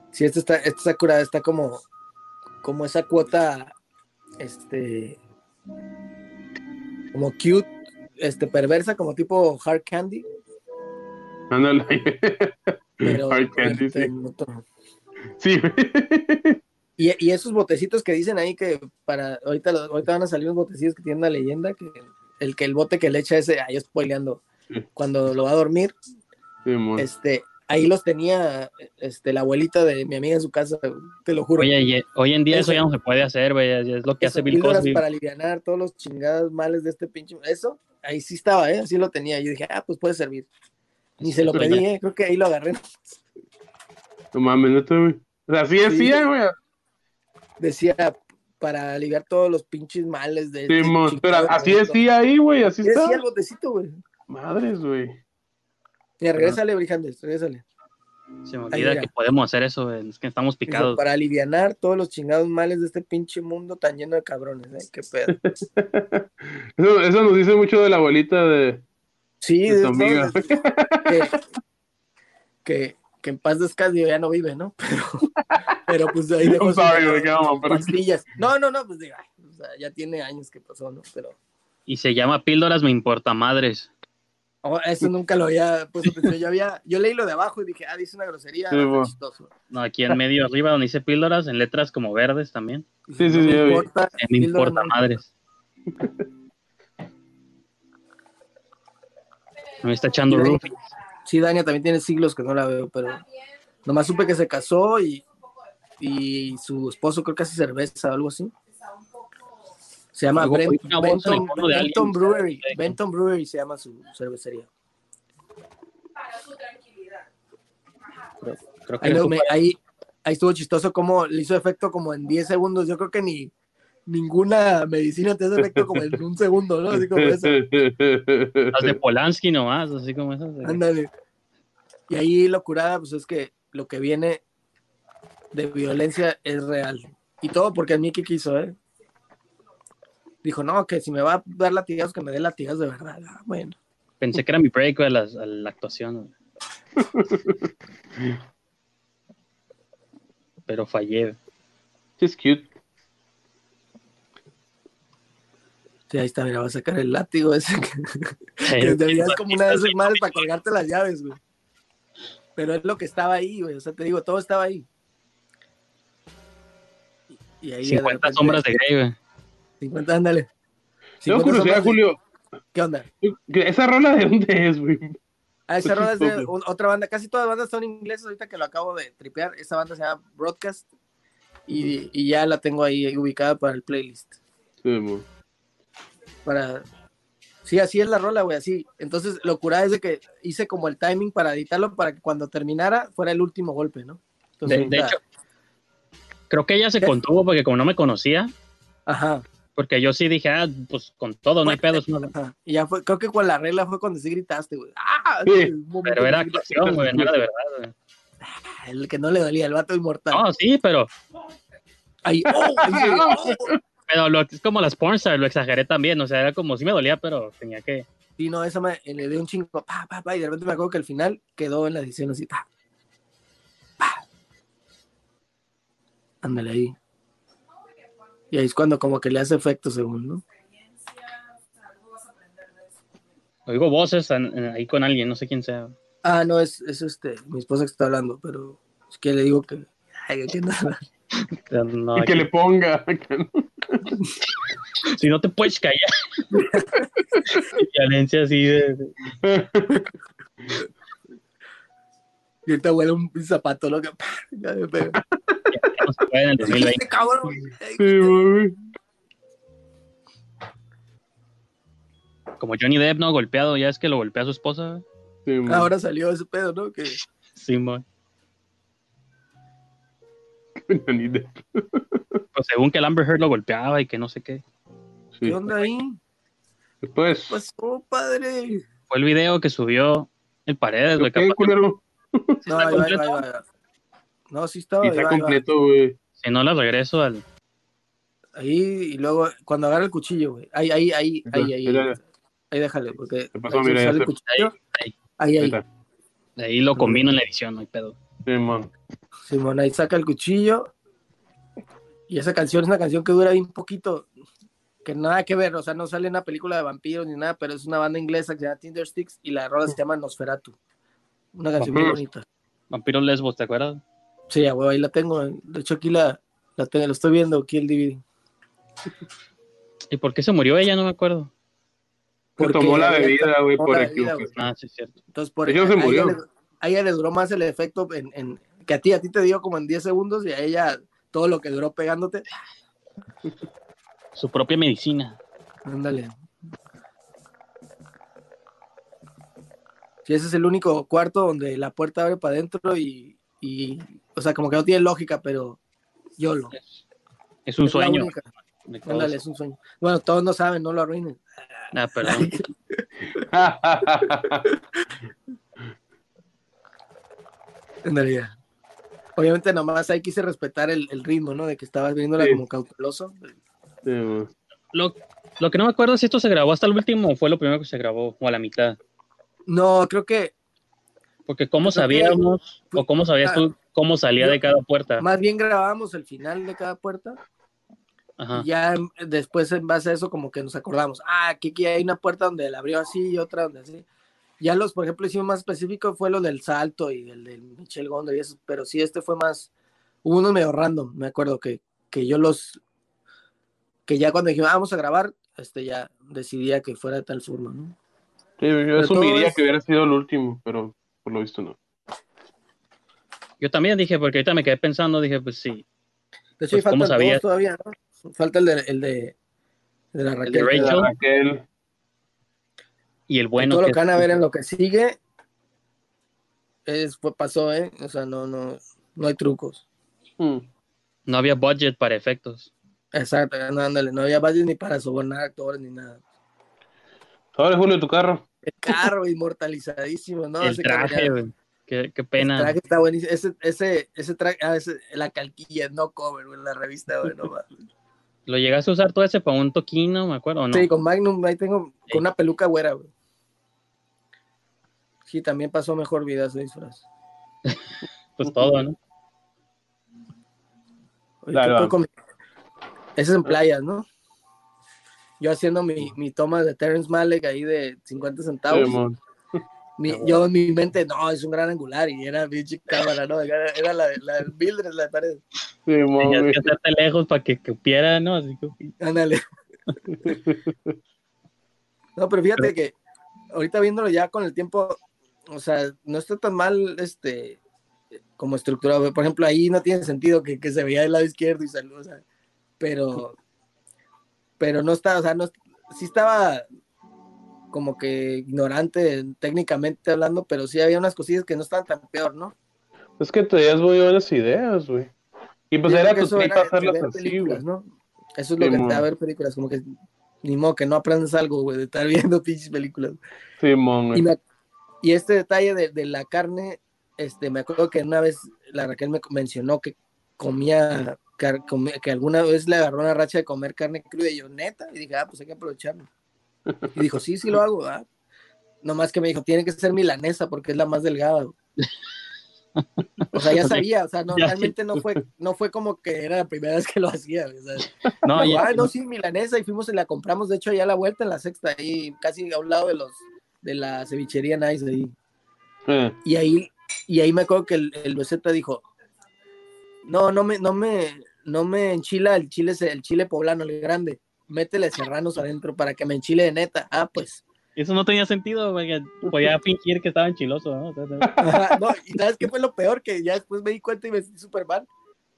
Sí, esta está, esta está curada, está como, como esa cuota, este, como cute, este, perversa, como tipo hard candy, Ándale. pero Hard candy, sí. [laughs] Y, y esos botecitos que dicen ahí que para ahorita, ahorita van a salir unos botecitos que tienen una leyenda que el que el bote que le echa ese, ahí spoileando, cuando lo va a dormir, este, ahí los tenía este la abuelita de mi amiga en su casa, te lo juro. Oye, y- hoy en día eso ya no se puede hacer, güey. ya Es lo que hace Bill Cosby. para aliviar todos los chingados males de este pinche. Eso, ahí sí estaba, ¿eh? Así lo tenía. Yo dije, ah, pues puede servir. Ni se lo Pero pedí, ya- ¿eh? Creo que ahí lo agarré. No mames, neta, güey. O sea, así Sí. decía, güey. Decía, para aliviar todos los pinches males de. este Simón, pero así decía ahí, güey. Así Así está. decía el botecito, güey. Madres, güey. Mira, regrésale, Brijandes, regrésale. Se me olvida que podemos hacer eso. Es que estamos Dice, picados. para aliviar todos los chingados males de este pinche mundo tan lleno de cabrones, ¿eh? Qué pedo. [laughs] Eso, eso nos dice mucho de la abuelita de, Sí, de de tu amiga. todo, que, que, que en paz descanse ya no vive, ¿no? [laughs] Pero, pero pues ahí [laughs] dejó pastillas. No, no, no, pues diga, o sea, ya tiene años que pasó, ¿no? Pero Y se llama Píldoras Me Importa Madres. Oh, eso nunca lo había puesto atención. Yo había, yo leí lo de abajo y dije, ah, dice una grosería, Sí, bueno. chistoso. No, aquí en medio arriba donde dice Píldoras, en letras como verdes también. Sí, sí, no sí, me importa, Me importa no- madres. Me está echando roof. Sí, Dania también tiene siglos que no la veo, pero nomás supe que se casó y, y su esposo creo que hace cerveza o algo así. Se llama Brent- Benton, Benton. Brewery. Benton Brewery se llama su cervecería. Creo que Ahí, lo- ocupa- me- ahí, ahí estuvo chistoso como le hizo efecto como en 10 segundos. Yo creo que ni ninguna medicina te hace efecto como en un segundo, ¿no? Así como eso. [laughs] las de Polanski nomás, así como esas. de- Ándale. Y ahí lo curada, pues es que lo que viene de violencia es real. Y todo porque el Mickey quiso, ¿eh? Dijo, no, que si me va a dar latigazos, que me dé latigazos de verdad. Ah, bueno. Pensé que era mi break a, las- a la actuación. güey. Pero fallé. Es cute. Sí, ahí está, mira, va a sacar el látigo ese. Que, [laughs] que deberías como una de esas madres para colgarte las llaves, güey. Pero es lo que estaba ahí, güey. O sea, te digo, todo estaba ahí. Y, y ahí de 50 repente- sombras de Grey, güey. 50, ándale. Tengo 50 curiosidad, Julio. ¿Qué onda? ¿Esa rola de dónde es, güey? Ah, esa rola es de otra banda. Casi todas las bandas son inglesas ahorita que lo acabo de tripear. Esa banda se llama Broadcast. Y, y ya la tengo ahí ubicada para el playlist. Sí. Para. Sí, así es la rola, güey, así. Entonces, lo curada es de que hice como el timing para editarlo para que cuando terminara fuera el último golpe, ¿no? Entonces, De, hecho, creo que ella se ¿Qué? contuvo porque como no me conocía, Ajá, porque yo sí dije, ah, pues con todo, no hay pedos. no-. Y ya fue, creo que con la regla fue cuando sí gritaste, güey. ¡Ah! Sí, Pero era actuación, güey, no era de verdad, güey. El que no le dolía, el vato inmortal. No, sí, pero, Ahí, ¡oh! [laughs] ¡oh! pero lo, es como las pornstars, lo exageré también, o sea, era como sí me dolía, pero tenía que... Sí, no, esa me, le dio un chingo, pa, pa, pa, y de repente me acuerdo que al final quedó en la edición así, pa, pa. Ándale ahí. Y ahí es cuando como que le hace efecto según, ¿no? Oigo voces ahí con alguien, no sé quién sea. Ah, no, es, es este, mi esposa que está hablando, pero es que le digo que, ay, que no. [laughs] No, Y que aquí- le ponga. [laughs] [laughs] Si no te puedes callar. Violencia así de... Y ahorita huele un zapato, ¿no? Que, en el 2020. Este Sí. Como Johnny Depp, ¿no? Golpeado, ya es que lo golpea a su esposa. Sí. Ahora salió ese pedo, ¿no? Que Simón. [laughs] Ni de- Pues según que el Amber Heard lo golpeaba y que no sé qué. sí. ¿Qué onda ahí? Después. ¿Qué pasó, padre? Fue el video que subió el Paredes. [laughs] No, ahí va, ahí va, ahí va. No, sí estaba. Y está va, ahí va. completo, güey. Si no la regreso al. Ahí, y luego cuando agarra el cuchillo, güey. Ahí, ahí, ahí, ahí, ahí. Ahí, ahí déjale, porque ¿Qué pasó? ahí Mira, sale el cuchillo. Ahí, Ahí, ahí. Ahí lo combino en la edición, no hay pedo. Simón. Simón, ahí saca el cuchillo. Y esa canción es una canción que dura bien poquito. Que nada que ver, o sea, no sale en una película de vampiros ni nada, pero es una banda inglesa que se llama Tinder Sticks y la rola se llama Nosferatu. Una canción muy Vampiros. bonita. Vampiro Lesbos, ¿te acuerdas? Sí, a huevo, ahí la tengo. De hecho, aquí la, la tengo, lo estoy viendo, aquí el DVD. ¿Y por qué se murió ella? No me acuerdo. Se Porque tomó la bebida, güey, por equivocación. Ah, sí, es cierto. Entonces, por Ella se a ella murió. le- a ella le duró más el efecto en, en- que a ti, a ti te dio como en 10 segundos y a ella todo lo que duró pegándote. Su propia medicina. Ándale. Sí, ese es el único cuarto donde la puerta abre para adentro y, y, o sea, como que no tiene lógica, pero yo lo. Es un sueño. Ándale, es un sueño. Bueno, todos no saben, no lo arruinen. Ah, perdón. [laughs] Ya. Obviamente nomás ahí quise respetar el, el ritmo, ¿no? De que estabas viéndola Sí. como cauteloso. Lo, lo que no me acuerdo es si esto se grabó hasta el último o fue lo primero que se grabó, o a la mitad. No, creo que Porque cómo sabíamos, o cómo sabías tú cómo salía de cada puerta. más bien grabábamos el final de cada puerta Ajá. y ya después en base a eso como que nos acordamos, ah, aquí, aquí hay una puerta donde la abrió así y otra donde así. Ya los, por ejemplo, hicimos más específico fue lo del salto y el del Michelle Gondor y eso, pero sí, este fue más, hubo unos medio random, me acuerdo que, que yo los, que ya cuando dijimos, "Ah, vamos a grabar, este ya decidía que fuera de tal forma, ¿no? Sí, yo Pero asumiría es- que hubiera sido el último, pero por lo visto no. Yo también dije, porque ahorita me quedé pensando, dije, pues sí. De hecho, Pues, ¿cómo faltan dos todavía, ¿no? Falta el de, el de, de la El de Raquel. Rachel. Raquel, Y el Y bueno. todo lo que- que van a ver en lo que sigue es, fue, pasó, ¿eh? O sea, no, no, no hay trucos. mm, No había budget para efectos. Exacto, no, ándale, no había budget ni para sobornar actores ni nada. Ahora, Julio, tu carro. El [laughs] carro inmortalizadísimo, ¿no? el Ese traje, güey. Qué, qué El pena. traje está buenísimo. Ese, ese, ese traje, ah, ese- la calquilla, no cover, güey, en la revista, güey, no mames. ¿Lo llegaste a usar todo ese para un toquino, me acuerdo? ¿o no? Sí, con Magnum, ahí tengo, Sí. con una peluca güera, güey. Sí, también pasó mejor vida ese disfraz. [laughs] Pues todo, ¿no? Oye, Dale, ¿qué va. comer? Ese es en playas, ¿no? Yo haciendo mi, mi toma de Terrence Malick ahí de 50 centavos. Simón. Mi- yo en mi mente, no, es un gran angular y era pinche cámara, ¿no? Era, era la, la del Mildred, la pared. Simón, Tenías que hacerte lejos para que cupiera, ¿no? Así que, Ándale. No, pero fíjate que ahorita viéndolo ya con el tiempo, o sea, no está tan mal este como estructurado. Por ejemplo, ahí no tiene sentido que, que se veía del lado izquierdo y salió, o sea, pero pero no está, o sea, no sí estaba como que ignorante técnicamente hablando, pero sí había unas cosillas que no estaban tan peor, ¿no? Es que tenías muy buenas ideas, güey. Y pues Yo era tu trip hacerlas así, películas, güey. ¿no? Eso es lo que te da ver películas, como que ni modo que no aprendes algo, güey, de estar [laughs] viendo pinches películas. Simón, Y, güey. me- y este detalle de, de la carne, este, me acuerdo que una vez la Raquel me mencionó que comía- que alguna vez le agarró una racha de comer carne cruda y yo, neta, y dije, ah, pues hay que aprovecharlo. Y dijo, sí, sí lo hago, ah. Nomás que me dijo, tiene que ser milanesa porque es la más delgada. güey". O sea, ya [laughs] sabía, o sea, no, realmente no fue, no fue como que era la primera vez que lo hacía, sea, No, ya- "Ah, no, sí, milanesa, y fuimos y la compramos, de hecho, allá a la vuelta en la sexta, ahí casi a un lado de los de la cevichería Nice ahí. Eh, Y ahí, y ahí me acuerdo que el, el Beceta dijo, no, no me, no me, no me enchila el chile, el chile poblano, el grande, métele serranos adentro para que me enchile de neta. Ah, pues. Eso no tenía sentido, porque podía [laughs] fingir que estaba enchiloso, ¿no? O sea, no- Ajá, no, y sabes qué fue lo peor, que ya después me di cuenta y me sentí súper mal.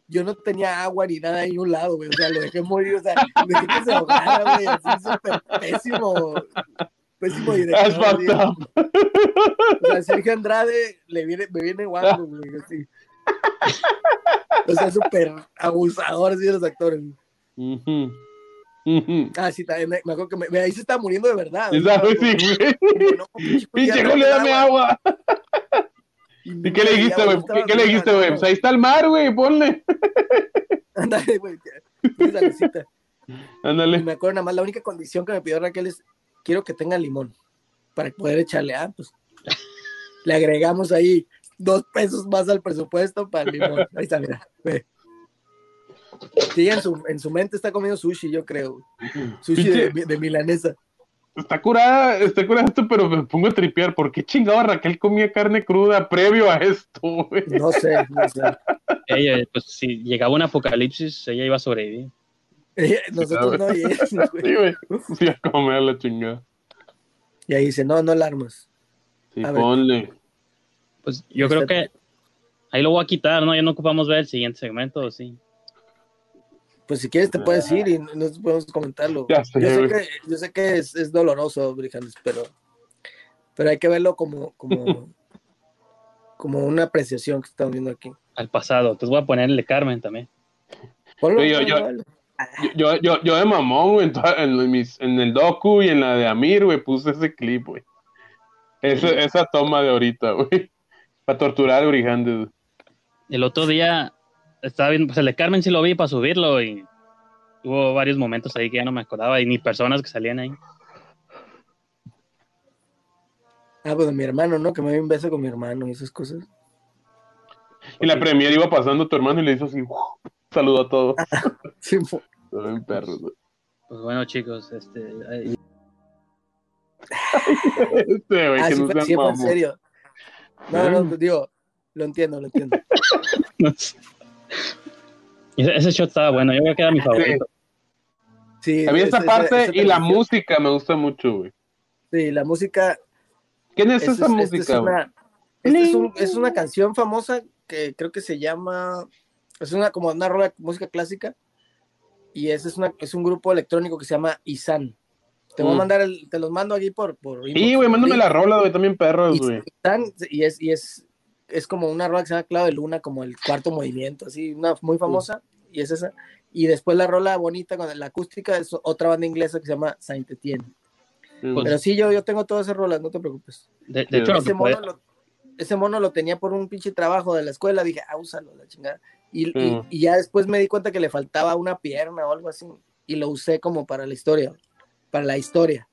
Yo no tenía agua ni nada ahí a un lado, güey. O sea, lo dejé morir, o sea, dejé que se ahogara, güey. Así súper pésimo. Pésimo director. O sea, Sergio Andrade le viene, me viene guapo, [laughs] güey. Así. [laughs] O sea, súper abusador, así de los actores. Ujú. Ujú. Ah, sí, también me, me acuerdo que me, me- ahí se está muriendo de verdad. Sí, o sea, sabes, como- sí, güey. no, pinche Julio, dame agua. Y ¿Y qué le dijiste, güey? ¿Qué, qué le dijiste, güey? Pues ahí está el mar, güey, ponle. [laughs] Ándale, güey. esa lucita. Ándale. me acuerdo nada más, la única condición que me pidió Raquel es, quiero que tenga limón, para poder echarle, ah, pues, le agregamos ahí dos pesos más al presupuesto para el limón. Ahí está, mira, ve. Sí, en su, en su mente está comiendo sushi, yo creo. Sushi de, de milanesa. Está curada, está curada esto, pero me pongo a tripear. ¿Por qué chingado Raquel comía carne cruda previo a esto, güey? No sé, no sé. Ella, pues si llegaba un apocalipsis, ella iba a sobrevivir. Eh, Nosotros [laughs] no, y, ella, güey. Sí, güey. Fui a comer la chingada. Y ahí dice, no, no alarmas. Sí, A ver. Pues yo creo que ahí lo voy a quitar, ¿no? Ya no ocupamos ver el siguiente segmento, ¿o sí. Pues si quieres te puedes ir y nosotros podemos comentarlo. Ya yo sé que, yo sé que es, es doloroso, Brijandes, pero, pero hay que verlo como, como, [laughs] como una apreciación que estamos viendo aquí. Al pasado. Entonces voy a ponerle Carmen también. Ponlo, Yo- yo- ponlo. Yo, yo, yo de mamón, güey, en, toda- en mis- en el docu y en la de Amir, güey, puse ese clip, güey. Ese- esa toma de ahorita, güey. Para torturar a. El otro día estaba viendo, pues el de Carmen sí lo vi para subirlo y hubo varios momentos ahí que ya no me acordaba y ni personas que salían ahí. Ah, pues de mi hermano, ¿no? Que me dio un beso con mi hermano y esas cosas. Y la premier iba pasando tu hermano y le hizo así, ¡uf! saludo a todos. [laughs] Sí, [laughs] fue- Todo bien perros, güey. Pues bueno, chicos, este, [laughs] Este, güey, ah, que sí no fue, sea sí fue en serio. No, no, digo, lo entiendo, lo entiendo. [laughs] ese, ese shot estaba bueno, yo creo que era mi favorito. Sí, A mí esta ese- parte y la música me gusta mucho, güey. Sí, la música ¿Quién es Esta esa es- esta música, es güey? una, es, un- es una canción famosa que creo que se llama. Es una como una rola de música clásica. Y ese es, una, es un grupo electrónico que se llama Isan. Te voy a Mm. mandar el, te los mando aquí por, por Sí, güey, mándame la rola, güey, también perros, güey. Isan, y es, y es, es como una rola que se llama Clavo de Luna, como el cuarto movimiento, así, una muy famosa, y es esa. Y después la rola bonita con la acústica es otra banda inglesa que se llama Saint Etienne. Pues- Pero sí, yo, yo tengo todas esas rolas, no te preocupes. De, de hecho, ese mono, lo, ese mono lo tenía por un pinche trabajo de la escuela, dije, ah, úsalo, la chingada. Y, y- y ya después me di cuenta que le faltaba una pierna o algo así, y lo usé como para la historia, para la historia.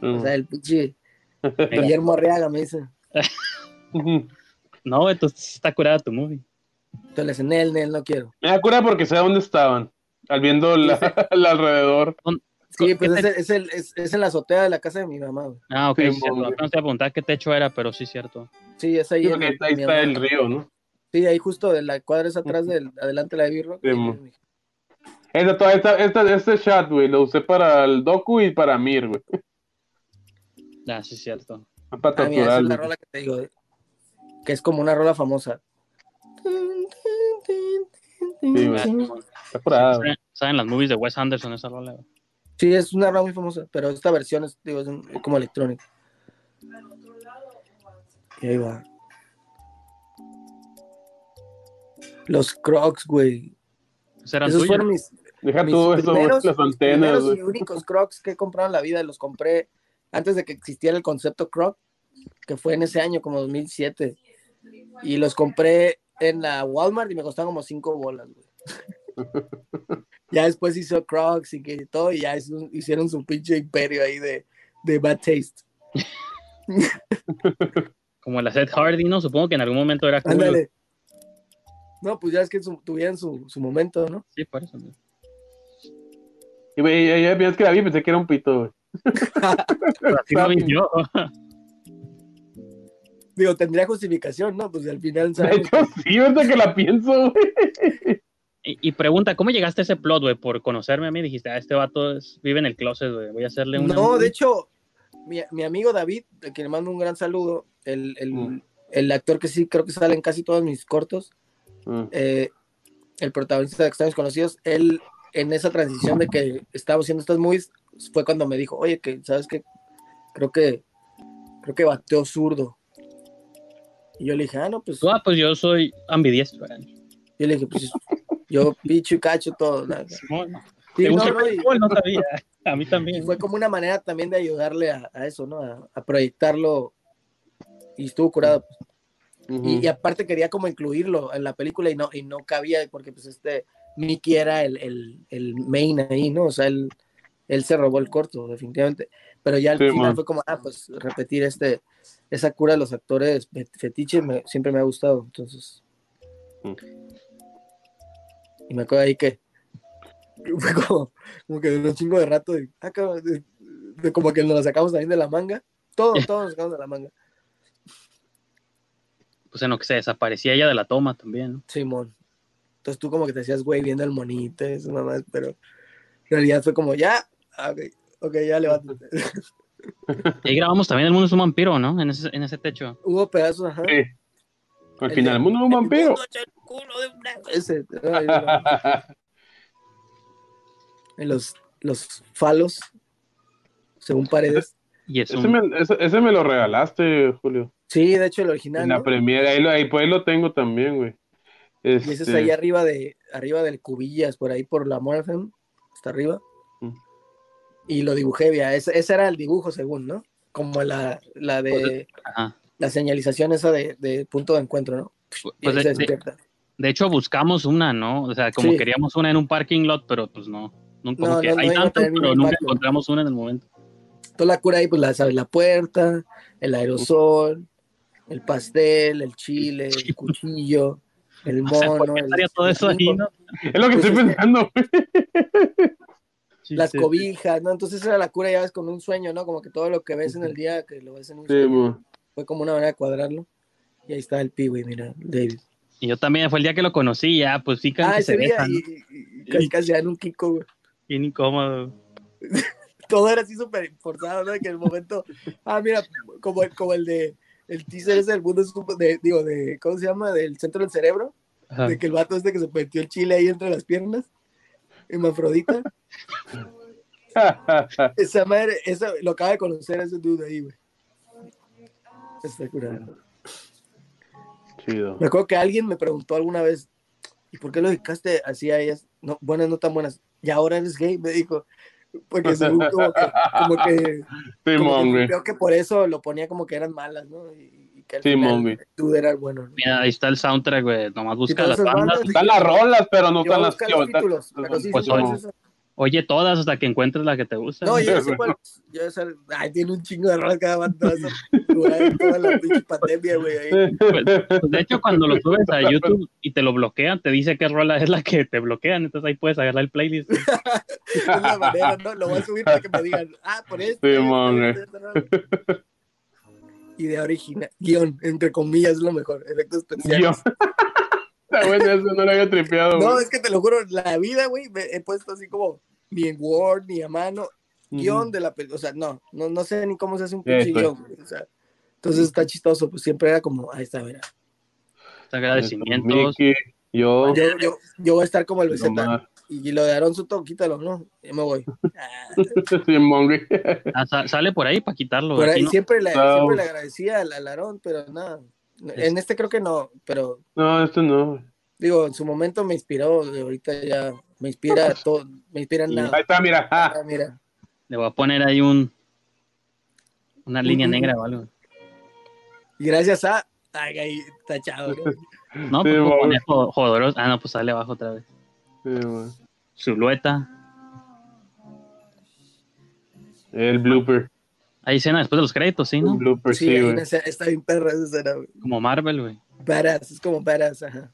Mm. O sea, el pinche [laughs] Guillermo Arriaga me dice, no, entonces está curada tu movie. entonces en él, Nel, no quiero. Me da cura porque sé dónde estaban. Al viendo la, [laughs] el alrededor. Sí, pues ¿Qué es, te- es, el- es- es en la azotea de la casa de mi mamá, güey. Ah, ok, Sí, cierto. No te iba a preguntar qué techo era, pero sí, cierto. Sí, es ahí. Sí, en ahí está el río, ¿no? Sí, ahí justo de la cuadra es atrás del, adelante de la de Birro. Sí. Esta, toda esta, esta- este shot, güey, lo usé para el docu y para Mir, güey. Ah, sí, cierto. Para Ah, mira, esa torturar. es la rola que te digo, eh, que es como una rola famosa. Sí, güey. Está curada, güey. ¿Saben- ¿Saben las movies de Wes Anderson esa rola? güey? Sí, es una rola muy famosa, pero esta versión es, digo, es un- es como electrónica. Y ahí va. Los Crocs, güey. Pues Esos tuyos. fueron mis, Deja mis todo eso, primeros, las antenas, y únicos Crocs que he comprado en la vida. Los compré antes de que existiera el concepto Croc, que fue en ese año, como 2007. Y los compré en la Walmart y me costaron como 5 bolas, güey. [laughs] ya después hizo Crocs y que todo, y ya hizo- hicieron su pinche imperio ahí de, de bad taste. [laughs] Como la Seth Hardy, ¿no? Supongo que en algún momento era cool. Ándale. No, pues ya es que su- tuvieron su, su momento, ¿no? Sí, por eso. güey. Y, güey, ya, ya, ya es que la vi, pensé que era un pito, güey. Pero [laughs] así lo vi yo. Digo, tendría justificación, ¿no? Pues al final De sabemos hecho, sí, ahorita que la pienso, güey. Y, y pregunta, ¿cómo llegaste a ese plot, güey? Por conocerme a mí, dijiste, ah, este vato es- vive en el closet, güey. Voy a hacerle una. No, de hecho, mi, mi amigo David, a quien le mando un gran saludo, el, el- Mm. el actor que sí creo que sale en casi todos mis cortos, Mm. eh, el protagonista de Extraños Conocidos, él en esa transición de que estábamos haciendo estas movies, fue cuando me dijo, oye, que sabes que creo que creo que bateó zurdo. Y yo le dije, ah, no, pues, Ah, pues yo soy ambidiestro. yo le dije, pues yo picho y cacho todo. no. Sí, ¿Te no, gusta no, y-? No sabía. A mí Y también. fue como una manera también de ayudarle a, a eso, ¿no? A, a proyectarlo. Y estuvo curado. pues. Ujú. Y, y aparte quería como incluirlo en la película y no, y no cabía porque pues este, Mickey era el, el, el main ahí, ¿no? O sea, él, él se robó el corto, definitivamente. Pero ya al Sí, final man. fue como, ah, pues repetir este, esa cura de los actores fe- fetiche me- siempre me ha gustado. Entonces. Mm. Y me acuerdo ahí que fue como, como que de un chingo de rato, de, ah, cabrón, de- de como que nos la sacamos también de la manga. Todos, todos nos sacamos de la manga. Pues en lo que se desaparecía ella de la toma también, ¿no? Simón. Entonces tú como que te hacías güey viendo el monito, eso nomás, pero en realidad fue como, ya, ah, ok, ok, ya levántate. [laughs] Y ahí grabamos también El mundo es un vampiro, ¿no? En ese, en ese techo. Hubo pedazos, ajá. Sí. Al final, el mundo es un vampiro. Ese, ay, [laughs] en los, los falos, según paredes. Y es ese, un... me, ese, ese me lo regalaste, Julio. Sí, de hecho el original. En la ¿no? premiere, ahí, lo, ahí, pues, ahí lo tengo también, güey. Y ese es Este, ahí arriba de, arriba del cubillas, por ahí por la Morphem, hasta arriba. Mm. Y lo dibujé, ya. Ese, ese era el dibujo, según, ¿no? Como la, la de Ajá. la señalización esa de, de punto de encuentro, ¿no? Y Pues ahí de, de- hecho buscamos una, ¿no? O sea, como Sí. queríamos una en un parking lot, pero pues no. no como No, que no, hay tantas, pero nunca impacto. encontramos una en el momento. Toda la cura ahí, pues la, sabes, la puerta, el aerosol, el pastel, el chile, el cuchillo, el O sea, ¿por mono, el- todo eso ahí, no? Es lo que Pues estoy que- pensando, güey. [laughs] las cobijas, ¿no? Entonces era la cura, ya ves, con un sueño, ¿no? Como que todo lo que ves en el día, que lo ves en un Sí, sueño. Fue como una manera de cuadrarlo. Y ahí está el piwi, mira, David. Y yo también fue el día que lo conocí, ya, pues sí, casi Ah, se día, besan, y, ¿no? y- y casi casi dan un kiko, güey. Bien incómodo. [laughs] Todo era así súper forzado, ¿no? Que en el momento, ah, mira, como, el- como el de, el teaser ese del mundo, de, digo, de, ¿cómo se llama? Del centro del cerebro, Ajá. de que el vato este que se metió el chile ahí entre las piernas, hermafrodita. [laughs] Esa madre, eso lo acaba de conocer ese dude ahí, güey. Está curado. Chido. Me acuerdo que alguien me preguntó alguna vez, ¿y por qué lo dedicaste así a ellas? No, buenas, no tan buenas. Y ahora eres gay, me dijo. Porque según como que, como que, [laughs] como creo que por eso lo ponía como que eran malas, ¿no? Y, y que al final güey. dude era el bueno. ¿no? Mira, ahí está el soundtrack, güey. Nomás busca las esas bandas. bandas, Están las rolas, pero no están las títulos, pero sí, Pues sí, ¿cuál oye. todas hasta que encuentres la que te gusta. No, güey. yo [laughs] sé cuál. Yo sé, ay, tiene un chingo de rolas cada banda. Durante toda la pinche pandemia, güey. ahí. Pues, de hecho, cuando lo subes a YouTube y te lo bloquean, te dice qué rola es la que te bloquean. Entonces ahí puedes agarrar el playlist. güey. [laughs] Es la manera, ¿no? Lo voy a subir para que me digan, ah, por esto. Sí, esto. Idea original, guion, entre comillas, es lo mejor. Efectos especiales. Yo. Está bueno, eso no lo había tripeado, No, güey. es que te lo juro, la vida, güey, me he puesto así como ni en Word ni a mano, guion de la película. O sea, no, no, no sé ni cómo se hace un pinche Sí, pues. guion, güey, O sea, entonces está chistoso, pues siempre era como, ahí está, mira. Agradecimientos. Mickey, yo, Yo, yo, yo voy a estar como el BZ. Y lo de Aaron Soto, quítalo, ¿no? Ya me voy. [laughs] Ah. Ah, sa- sale por ahí para quitarlo. Por ahí no. siempre, le, No. siempre le agradecía al, al Aarón, pero nada. En este creo que no, pero No, este no. digo, en su momento me inspiró, de ahorita ya me inspira [laughs] todo, me inspira en nada. Ahí está, mira. Ah, Ah, mira. Le voy a poner ahí un una línea Ujú. negra o algo. Gracias a. Ay, ahí tachado. ¿no? Sí, pues poner jo- jodoros. Ah, no, pues sale abajo otra vez. sí. Silueta. El blooper. Hay escena después de los créditos, ¿sí, El no? blooper, Sí, sí, güey. una está bien perra esa escena, güey. Como Marvel, güey. Badass, es como badass, ajá.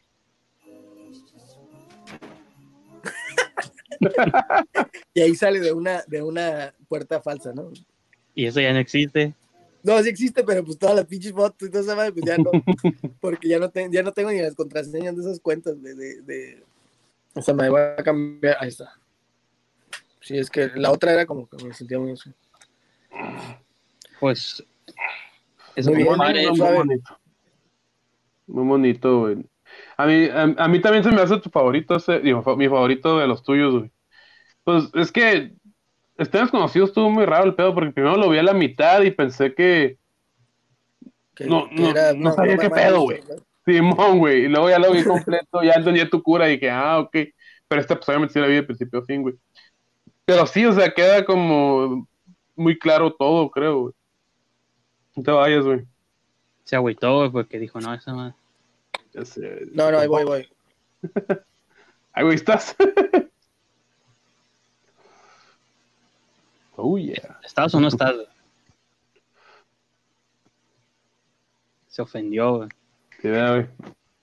[laughs] y ahí sale de una, de una puerta falsa, ¿no? Y eso ya no existe. No, sí existe, pero pues todas las pinches fotos y todo eso, pues ya no. [laughs] Porque ya no, te- ya no tengo ni las contraseñas de esas cuentas de. de, de... O sea, me voy a cambiar. Ahí está. Sí, es que la otra era como que me sentía muy así. Pues. Es Muy muy bien, padre. muy bonito. Muy bonito, güey. A mí, a, a mí también se me hace tu favorito, ese, digo, fa- mi favorito de los tuyos, güey. Pues es que este desconocido estuvo muy raro el pedo, porque primero lo vi a la mitad y pensé que Que, No, que no, era no sabía qué pedo, güey. ¿no? Simón, güey. Y luego ya lo vi [laughs] completo, ya entendí tu cura y dije, ah, ok. Pero esta, pues obviamente sí la vi de principio a fin, güey. Pero sí, o sea, queda como muy claro todo, creo, güey. No te vayas, güey. Se agüitó, güey, porque dijo, no, esa madre. Ya sé. No, no, ahí voy, voy. [laughs] Ahí güey, estás. [laughs] oh, yeah. ¿Estás o no estás? Se ofendió, güey. Sí, güey.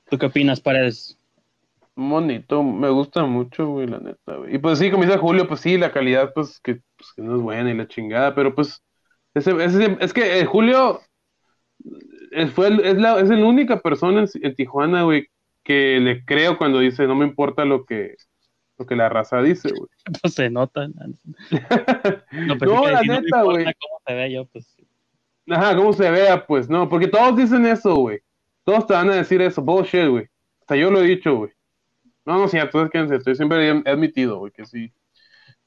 ¿Tú qué opinas, Paredes? Bonito, me gusta mucho, güey, la neta, güey. Y pues sí, como dice Julio, pues sí, la calidad, pues que, pues, que no es buena y la chingada, pero pues ese, ese- es que eh, Julio es, fue el- es, la, es la única persona en, en Tijuana, güey, que le creo cuando dice, no me importa lo que, lo que la raza dice, güey. [laughs] Pues se nota. No, [laughs] No, que la decir, no neta, güey. ¿Cómo se ve yo? Pues Ajá, cómo se vea, pues, no, porque todos dicen eso, güey. Todos te van a decir eso, bullshit, güey. Hasta yo lo he dicho, güey. No, no, sí, entonces quédense, estoy siempre he admitido, güey, que sí.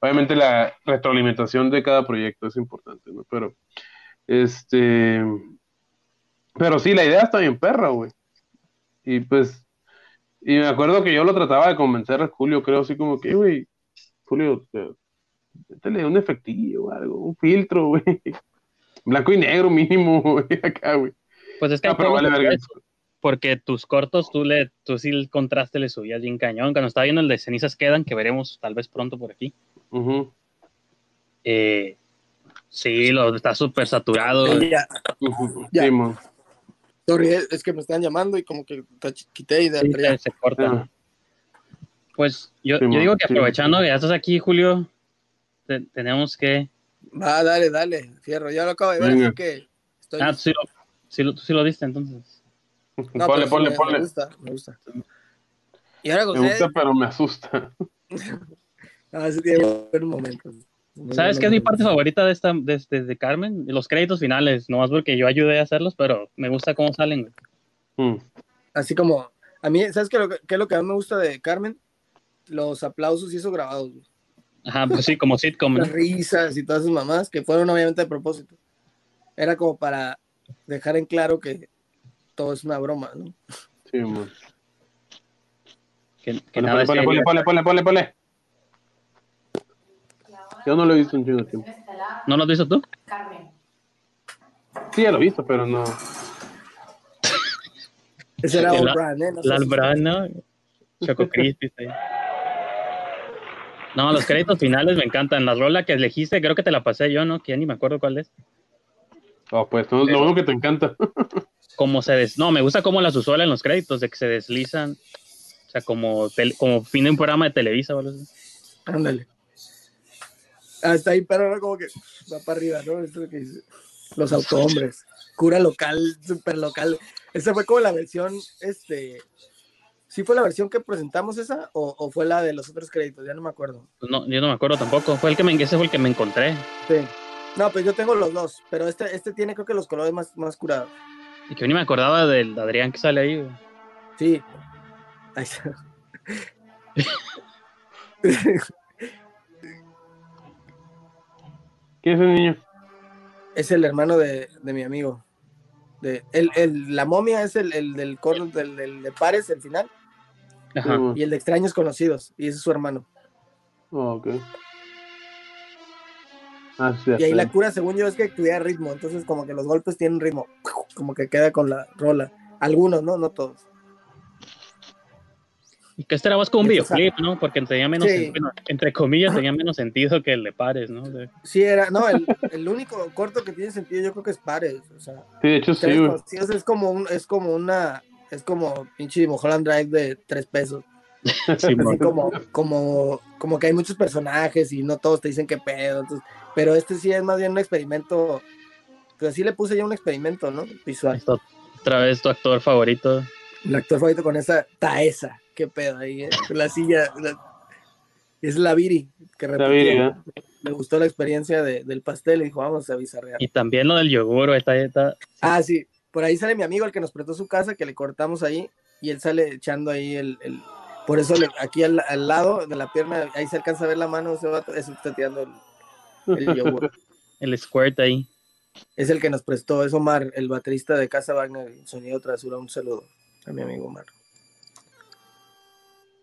Obviamente la retroalimentación de cada proyecto es importante, ¿no? Pero, este, pero sí, la idea está bien perra, güey. Y pues, y me acuerdo que yo lo trataba de convencer a Julio, creo, así como que, güey, Julio, te, métele un efectillo o algo, un filtro, güey. [laughs] Blanco y negro mínimo, [laughs] güey, acá, güey. Pues es que cosas vale porque tus cortos tú le tú sí el contraste le subías bien cañón. Cuando estaba viendo el de cenizas quedan, que veremos tal vez pronto por aquí. Eh, sí, lo está súper saturado. Ya, ujú, Ya. sí. Sorry, es es que me están llamando y como que te quité y de Sí, se, se corta. Ah. Pues yo, Sí, yo digo que aprovechando que ya estás aquí, Julio, te- tenemos que. Va, dale, dale, fierro. Ya lo acabo de ver, así que estoy Ah, sí lo, sí lo- tú sí lo diste entonces. No, [laughs] ponle, pero sí ponle, me, ponle. Me gusta, me gusta. Y ahora con Me gusta, pero me asusta. [laughs] ah, sí tiene buenos momentos. ¿Sabes qué es mi parte favorita de esta de, de- de Carmen? Los créditos finales, nomás porque yo ayudé a hacerlos, pero me gusta cómo salen. Mm, Así como, a mí, ¿sabes qué, lo que- qué es lo que a mí me gusta de Carmen? Los aplausos y esos grabados, güey. Ajá, pues sí, como sitcom. ¿no? las risas y todas esas mamás que fueron obviamente a propósito. Era como para dejar en claro que todo es una broma, ¿no? sí, mon. Que, que Ponle, nada ponle, ponle, ponle, ponle, ponle, ponle. Yo no lo he visto en chingo de tiempo. ¿No lo has visto tú? Sí, ya lo he visto, pero no. Ese era [laughs] El- Old Brand, ¿eh? No sé si- Albrana, Choco [laughs] Crispy. sí. No, los créditos finales me encantan. La rola que elegiste, creo que te la pasé yo, ¿no? Que ya ni me acuerdo cuál es. Oh, pues, no, lo bueno que te encanta. [laughs] Cómo se des... No, me gusta cómo las usó en los créditos, de que se deslizan. O sea, como, tel- como fin de un programa de Televisa o algo así. Ándale. Hasta ahí, pero ahora como que va para arriba, ¿no? Esto es lo que dice. Los autohombres. Cura local, super local. Esa fue como la versión, este. ¿Sí fue la versión que presentamos esa? ¿O, o fue la de los otros créditos? Ya no me acuerdo. No, yo no me acuerdo tampoco. Fue el que me, ese fue el que me encontré. Sí. No, pues yo tengo los dos, pero este, este tiene creo que los colores más, más curados. Y que yo ni me acordaba del Adrián que sale ahí. güey. Sí. Ahí está. [laughs] ¿Quién es el niño? es el hermano de, de mi amigo. De, el, el- la momia es el, el del corno del, del- de Pares, el final, Ajá. Mon. y el de extraños conocidos, y ese es su hermano. Oh, ok. Ah, sí, Y ahí la cura, según yo, es que tuviera ritmo, entonces como que los golpes tienen ritmo, como que queda con la rola. Algunos, ¿no? No todos. Y que este era más como un videoclip, ¿no? Porque tenía menos, Sí. bueno, entre comillas, tenía menos sentido que el de Pares, ¿no? De- Sí, era, no, el, el único corto que tiene sentido yo creo que es Pares, o sea, Sí, de hecho sí, es como un, es como una, es como pinche Mulholland Drive de tres pesos. [laughs] Simón. así como, como, como que hay muchos personajes y no todos te dicen qué pedo. entonces- pero este sí es más bien un experimento. Pues así le puse ya un experimento, ¿no? Visual. Esto, otra vez tu actor favorito. El actor favorito con esa Taesa. Qué pedo ahí, ¿eh? La silla. la- es la Viri. Que La repitió. Viri, ¿eh? Le gustó la experiencia de- del pastel y dijo, vamos a bizarrear. Y también lo del yogur, güey, está, está- Ah, sí. Por ahí sale mi amigo, el que nos prestó su casa, que le cortamos ahí, y él sale echando ahí el. el- por eso le- aquí al, al lado de la pierna, ahí se alcanza a ver la mano ese vato, eso está tirando el, el yogur. [laughs] el squirt ahí. Es el que nos prestó, es Omar, el baterista de Casa Wagner Sonido Trasura. Un saludo a mi amigo Omar.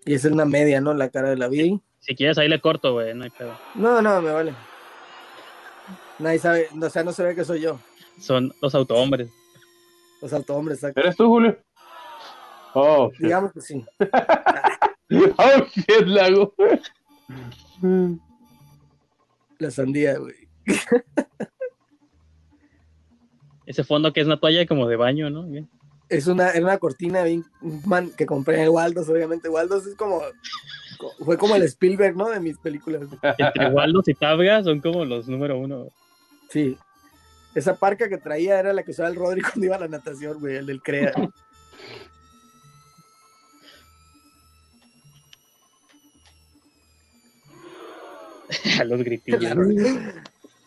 Y es una media, ¿no? La cara de la vida. Si quieres, ahí le corto, güey, no hay pedo. No, no, me vale. Nadie sabe, o sea, no se ve que soy yo. Son los autohombres. Los autohombres, exacto. ¿Eres tú, Julio? Oh, shit. Digamos que sí. [laughs] Oh, shit, lago. La sandía, güey. Ese fondo que es una toalla como de baño, ¿no? Bien. Es una, era una cortina bien, man, que compré en Waldos, obviamente. Waldos es como, co- fue como el Spielberg, ¿no? De mis películas. Entre Waldos y Tabga son como los número uno. Sí. Esa parca que traía era la que usaba el Rodri [laughs] cuando iba a la natación, güey, el del CREA. [laughs] A los [laughs] gritillos.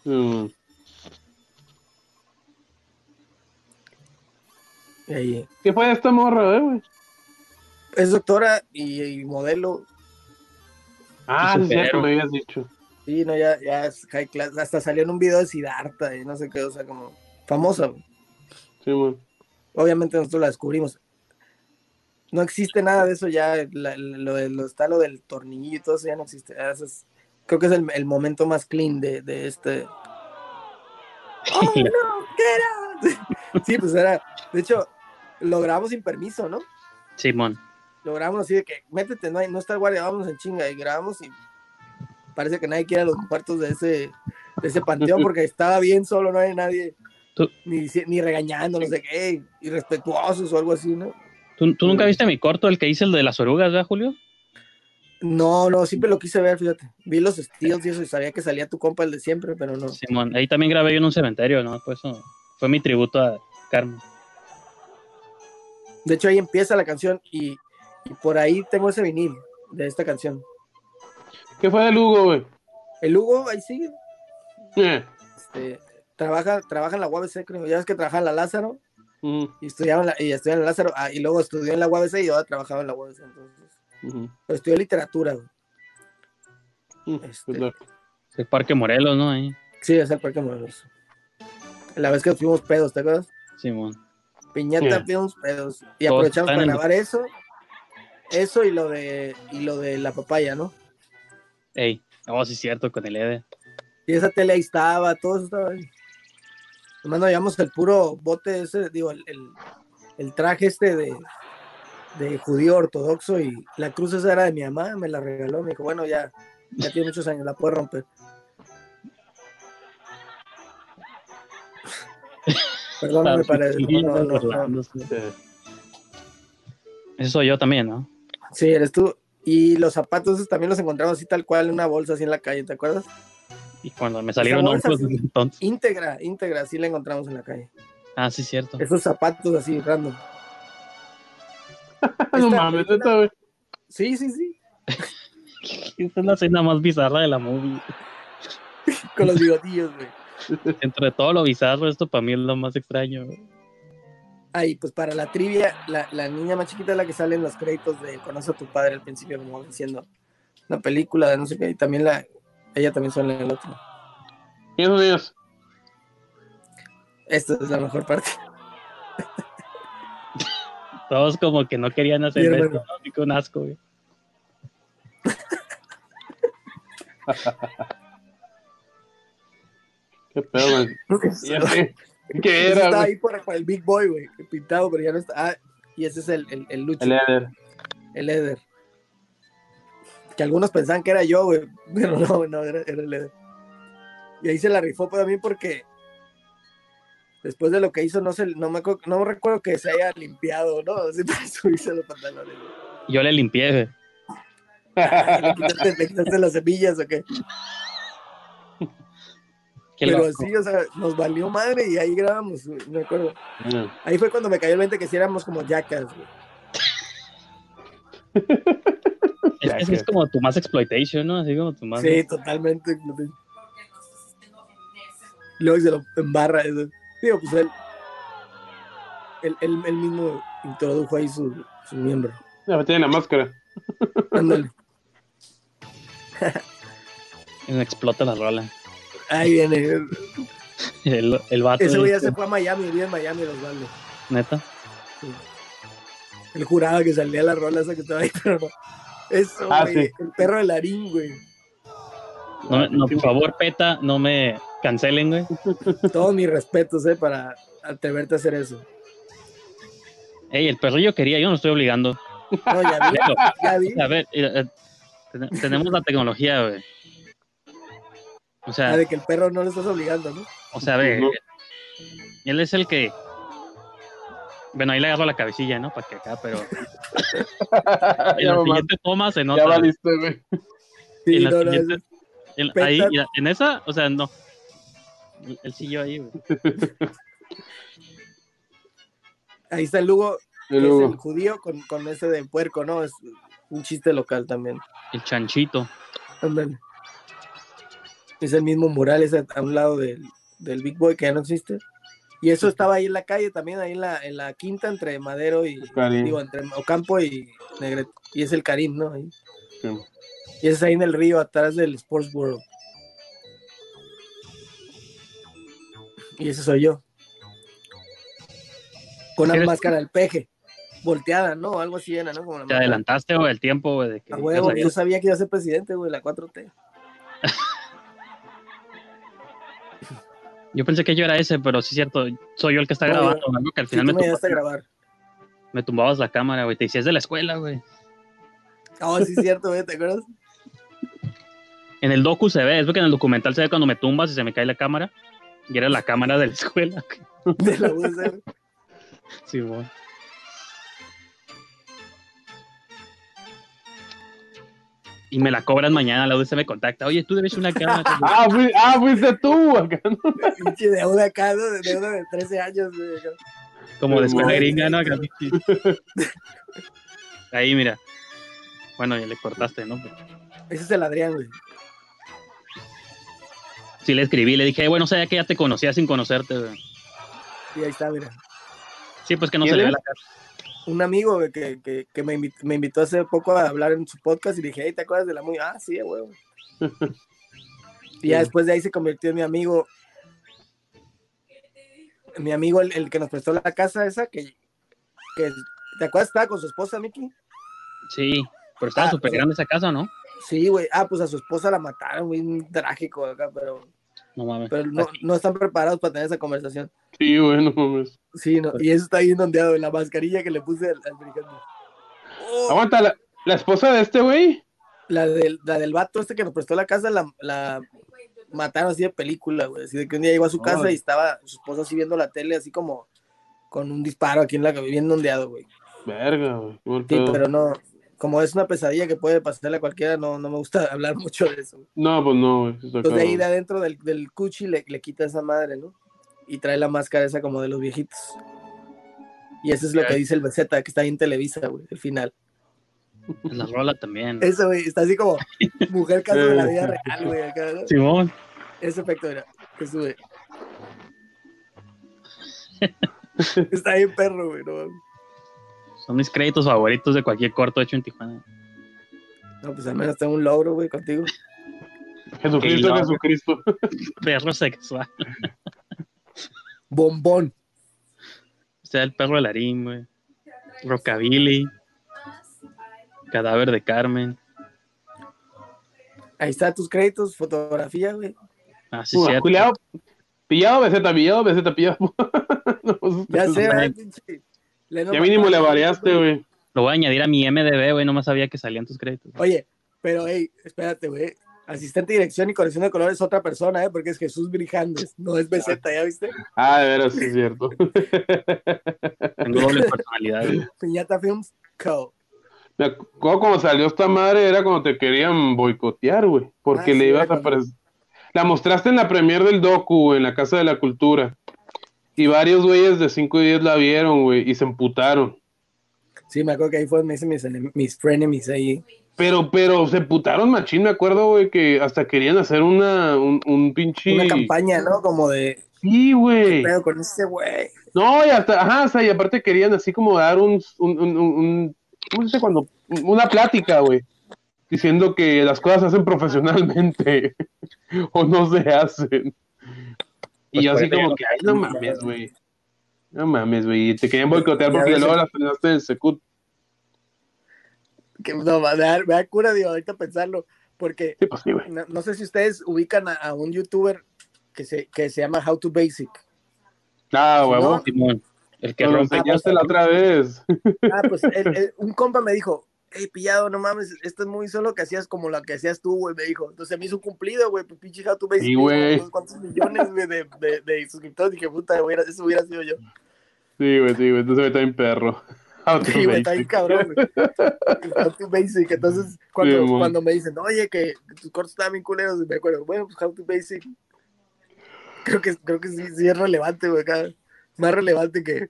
Mm. Ahí, ¿Qué fue esta morra, eh, güey? es doctora y, y modelo. Ah, sí, superhéroe. me habías dicho. Sí, no, ya, ya es high class. Hasta salió en un video de Siddhartha y no sé qué, o sea, como famosa. güey. Sí, man. Obviamente nosotros la descubrimos. No existe nada de eso ya, la- lo, de- lo está lo del tornillo y todo eso ya no existe. Ah, eso es- creo que es el, el momento más clean de, de este. [laughs] ¡Oh, no! ¿Qué era? [laughs] sí, pues era. De hecho, lo grabamos sin permiso, ¿no? Simón. Lo grabamos así de que métete, no, hay, no está el guardia, vamos en chinga. Y grabamos y parece que nadie quiere los cuartos de ese, de ese panteón [laughs] porque estaba bien solo, no hay nadie. Tú- Ni, ni regañando, no sé qué, irrespetuosos o algo así, ¿no? ¿Tú, tú nunca viste mi corto, el que hice el de las orugas, ¿verdad, Julio? No, no, siempre lo quise ver, fíjate. Vi los estilos y eso y sabía que salía tu compa el de siempre, pero no. Simón. Ahí también grabé yo en un cementerio, ¿no? Pues eso fue mi tributo a Carmen. De hecho, ahí empieza la canción y, y por ahí tengo ese vinil de esta canción. ¿Qué fue de Lugo, güey? El Hugo, ahí sigue. Eh. Este, trabaja, trabaja en la UABC, creo. Ya ves que trabaja en la Lázaro Mm, y estudiaba en la, y estudiaba en la Lázaro ah, y luego estudió en la UABC y ahora trabajaba en la UABC. Entonces, pero estudió literatura. güey. Mm, Este. pues no. El Parque Morelos, ¿no? Ahí. Sí, es el Parque Morelos. La vez que fuimos pedos, ¿te acuerdas? Simón. Piñata, fuimos pedos. Y aprovechamos para grabar eso. Eso y lo de y lo de la papaya, ¿no? Ey. Oh, sí, cierto, con el Ede. Y esa tele ahí estaba, todo eso estaba ahí. Nomás nos llevamos el puro bote ese, digo, el, el, el traje este de, de judío ortodoxo y la cruz esa era de mi mamá, me la regaló, me dijo, bueno, ya, ya tiene muchos años, la puede romper. Perdóname para eso. Sí, No, no, Ese soy yo también, ¿no? Sí, eres tú. Y los zapatos esos también los encontramos así tal cual en una bolsa así en la calle, ¿te acuerdas? Y cuando me salieron sí. entonces. Íntegra, íntegra, así la encontramos en la calle. Ah, sí, cierto. Esos zapatos así, random. [laughs] no Esta mames, güey. Sí, sí, sí. [laughs] Esta es la escena más bizarra de la movie. [laughs] Con los bigotillos, güey. Entre todo lo bizarro, esto para mí es lo más extraño. Ahí, pues para la trivia, la, la niña más chiquita es la que sale en los créditos de Conoce a tu padre al principio, como diciendo una película de no sé qué, y también la, ella también sale en el otro. ¿Quién son ellos? Esta es la mejor parte. Todos como que no querían hacer esto. ¿no? Un asco, güey. [laughs] ¿Qué pedo, güey? [laughs] Ya sé. ¿Qué Ese era, está güey? ahí por, por el Big Boy, güey, pintado, pero ya no está. Ah, y ese es el, el, el Lucho, El el, Eder. Eder. Que algunos pensaban que era yo, güey, [laughs] pero no, no, era, era el Eder. Y ahí se la rifó para mí porque después de lo que hizo, no, se, no, me, no recuerdo que se haya limpiado, ¿no? [laughs] Así para subirse los pantalones. güey. Yo le limpié, güey. ¿Le quitaste, le quitaste las semillas o qué? Qué Pero loco. sí, o sea, nos valió madre y ahí grabamos, güey, me acuerdo. Mm. Ahí fue cuando me cayó el 20 que si éramos como yacas, güey. [laughs] Es, que es como tu más exploitation, ¿no? Así como tu más. Sí, totalmente. Luego se lo embarra eso. Digo, pues él, él, él, él mismo introdujo ahí su, su miembro. Ya tiene la máscara. Ándale. Explota la rola. Ahí viene. El, el vato. Ese güey ya se fue a Miami, vive en Miami, Osvaldo. Neta. Él juraba que salía la rola esa que estaba ahí, [laughs] pero no. Eso, Ah, güey. sí. El perro de Larín, güey. No, por favor, peta, no me cancelen, güey. Todos mis respetos, eh, para atreverte a hacer eso. Ey, el perrillo quería, yo no estoy obligando. No, ya vi, ya vi. A ver, eh, eh, ten- tenemos la tecnología, güey. O sea, Ah, de que el perro no lo estás obligando, ¿no? o sea, ve, No. él es el que. Bueno, ahí le agarro la cabecilla, ¿no? Para que acá, pero [laughs] en ya, la mamá, siguiente toma se nota. ya valiste, güey. Sí, en la no, no, siguiente- en- ahí, en esa, o sea, no. Él siguió ahí, güey. [laughs] ahí está el Lugo, Y que es el judío con, con ese de puerco, ¿no? Es un chiste local también. El chanchito. Ándale. Es el mismo mural, es a un lado del, del Big Boy que ya no existe. Y eso estaba ahí en la calle también, ahí en la, en la quinta entre Madero y Karim. digo, entre Ocampo y Negrete. Y es el Karim, ¿no? Ahí. Sí. Y ese es ahí en el río, atrás del Sports World. Y ese soy yo. Con una máscara del peje. Volteada, ¿no? Algo así era, ¿no? Como la Te máscara. adelantaste, güey, el tiempo, güey, de que. A ya huevo, sabías. yo sabía que iba a ser presidente, güey, la 4T. Yo pensé que yo era ese, pero sí es cierto, soy yo el que está No, yo- grabando, algo que al final me, me grabar. me tumbabas la cámara, güey. Te decías de la escuela, güey. Oh, sí, es cierto, güey, ¿te acuerdas? En el docu se ve, es porque en el documental se ve cuando me tumbas y se me cae la cámara. Y era la cámara de la escuela. [laughs] De la USR. Sí, güey. Y me la cobran mañana, la UDC me contacta. Oye, tú debes una cámara. [laughs] Ah, fui- ah, fuiste tú, acá, ¿no? Pinche deuda acá, ¿no? De deuda de 13 años, güey. acá. Como de escuela gringa, ¿no? Acá. Ahí, mira. Bueno, ya le cortaste, ¿no? Ese es el Adrián, güey. Sí le escribí, le dije, "Eh, bueno, sabía que ya te conocía sin conocerte, güey. Y ahí está, mira. Sí, pues que no ¿Quién se le ve la cara. Un amigo que, que, que me, invitó, me invitó hace poco a hablar en su podcast y dije, hey, ¿te acuerdas de la muy? Ah, sí, güey. [laughs] y ya después de ahí se convirtió en mi amigo. Mi amigo, el, el que nos prestó la casa esa, que, que ¿te acuerdas? Estaba con su esposa, Miki. Sí, pero estaba Ah, súper sí. grande esa casa, ¿no? Sí, güey. Ah, pues a su esposa la mataron, güey. un Trágico acá, pero, No mames. pero no, no están preparados para tener esa conversación. Sí, güey, no mames. Sí, no. Y eso está ahí inundado en la mascarilla que le puse al, al brigante. Oh, Aguanta, la, la esposa de este güey. la, del, la del vato este que nos prestó la casa, la, la mataron así de película, güey. Así de que un día llegó a su casa y estaba su esposa así viendo la tele, así como con un disparo aquí en la cabeza, bien ondeado, güey. Verga, güey. Sí, pero no, como es una pesadilla que puede pasarle a cualquiera, no, no me gusta [laughs] hablar mucho de eso. No, pues no, Entonces de ahí de adentro del, del cuchi le, le quita esa madre, ¿no? Y trae la máscara esa como de los viejitos. Y eso es lo que dice el Beceta, que está ahí en Televisa, güey, el final. La rola también. [laughs] Eso, güey, está así como mujer [laughs] caso de la vida real, güey, acá, ¿no? Simón. Ese efecto era, que sube. está bien perro, güey, no, Son mis créditos favoritos de cualquier corto hecho en Tijuana. no, pues al menos tengo un logro, güey, contigo. [laughs] Jesucristo, Jesucristo. Perro sexual. Bombón. O sea, el perro de Larín, güey. Rockabilly. Cadáver de Carmen. Ahí está tus créditos, fotografía, güey. Ah, sí, Uy. Pillado, beseta, pillado, beseta, pillado. [laughs] No, pues, Ya sé, güey. ¿verdad, pinche? Leno Ya mínimo le variaste, güey. Lo voy a añadir a mi MDB, güey. No más sabía que salían tus créditos. Oye, pero, hey, espérate, güey. Asistente de dirección y corrección de colores es otra persona, ¿eh? Porque es Jesús Brijandes, no es Beceta, ¿ya viste? Ah, de veras, sí es cierto. [laughs] Tengo doble personalidad. güey. Piñata Films Co. Me acuerdo cuando salió esta madre, era cuando te querían boicotear, güey. Porque Ah, le sí, ibas a cuando- pres- La mostraste en la premier del docu, güey, en la Casa de la Cultura. Y varios güeyes de 5 y 10 la vieron, güey, y se emputaron. Sí, me acuerdo que ahí fue donde hice mis, mis frenemies ahí. Pero, pero se emputaron machín, me acuerdo, güey, que hasta querían hacer una, un, un pinche... Una campaña, ¿no? Como de, Sí, güey. pero con ese güey. No, y hasta, ajá, o sea, y aparte querían así como dar un, un, un, un- un- ¿cómo se dice cuando? Una plática, güey, diciendo que las cosas se hacen [laughs] profesionalmente [laughs] o no se hacen. Y Pues yo por así eso como que, ay, no mames, güey. No mames, güey, y te querían boicotear porque luego las frenaste del Secut. Que no, me da, me da cura, digo, ahorita pensarlo. Porque Sí, pues sí, no, no sé si ustedes ubican a, a un youtuber que se, que se llama How to Basic. Ah, huevo. No. Simón. El que Nos lo enseñaste la otra vez. Ah, pues el- el- un compa me dijo, hey, pillado, no mames, esto es muy solo que hacías como lo que hacías tú, güey, me dijo. Entonces me hizo un cumplido, güey, pues pinche How to Basic Sí, tiene güey. unos cuantos millones, güey, de, de, de suscriptores. Dije, puta, hubiera- eso hubiera sido yo. Sí, güey, sí, güey. Entonces me está bien perro. [laughs] Sí, güey, está bien cabrón, güey. How to Basic. Entonces, cuando, Sí, me dicen, oye, que tus cortos estaban bien culeros, me acuerdo, bueno, pues How to Basic. Creo que, creo que sí, sí es relevante, güey, acá. Más relevante que,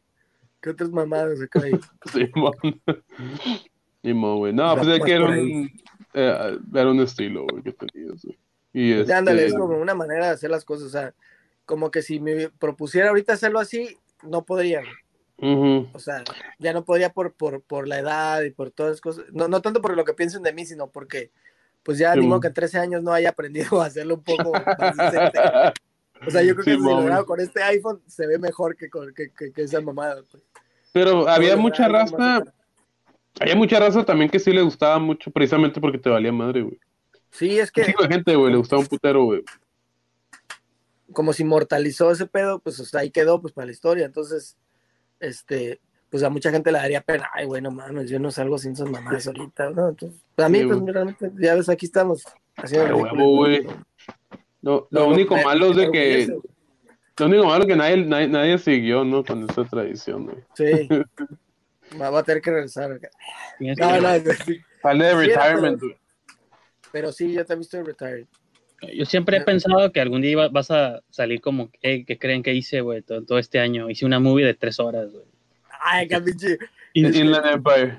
que otras mamadas acá. ahí. [laughs] Simón. Simón, güey. No, pues es que era un, eh, era un estilo, güey, que tenías, güey. Y Ya, este, ándale, es como una manera de hacer las cosas. O sea, como que si me propusiera ahorita hacerlo así, no podría. O sea, ya no podría por, por, por la edad y por todas las cosas. No, no tanto por lo que piensen de mí, sino porque, pues ya Sí, digo que en 13 años no haya aprendido a hacerlo un poco más [laughs] decente. O sea, yo creo que si lo con este iPhone se ve mejor que, con, que, que, que esa mamada. pues. Pero había No, mucha cercano. Había mucha raza también que sí le gustaba mucho, precisamente porque te valía madre, güey. Sí, es que chico de gente, güey, le gustaba un putero, güey. como se inmortalizó ese pedo, pues hasta ahí quedó, pues para la historia. Entonces, este, pues a mucha gente le daría pena. Ay, güey, no mames, yo no salgo sin esas mamadas [laughs] ahorita, ¿no? Entonces, a mí, Sí, pues realmente, ya ves, aquí estamos. Haciendo Ay, huevo, güey. Lo, lo No, no, único malo es de que, lo único malo es que nadie, nadie, nadie siguió, ¿no? Con esa tradición, güey. Sí. [laughs] Va va a tener que regresar. No, no. Sale de retirement, pero- sí, yo también estoy retired. Yo siempre he pensado que algún día vas a salir como, "Hey, ¿qué creen que hice, güey? Todo, todo este año. Hice una movie de tres horas, güey. Ay, Inland Empire.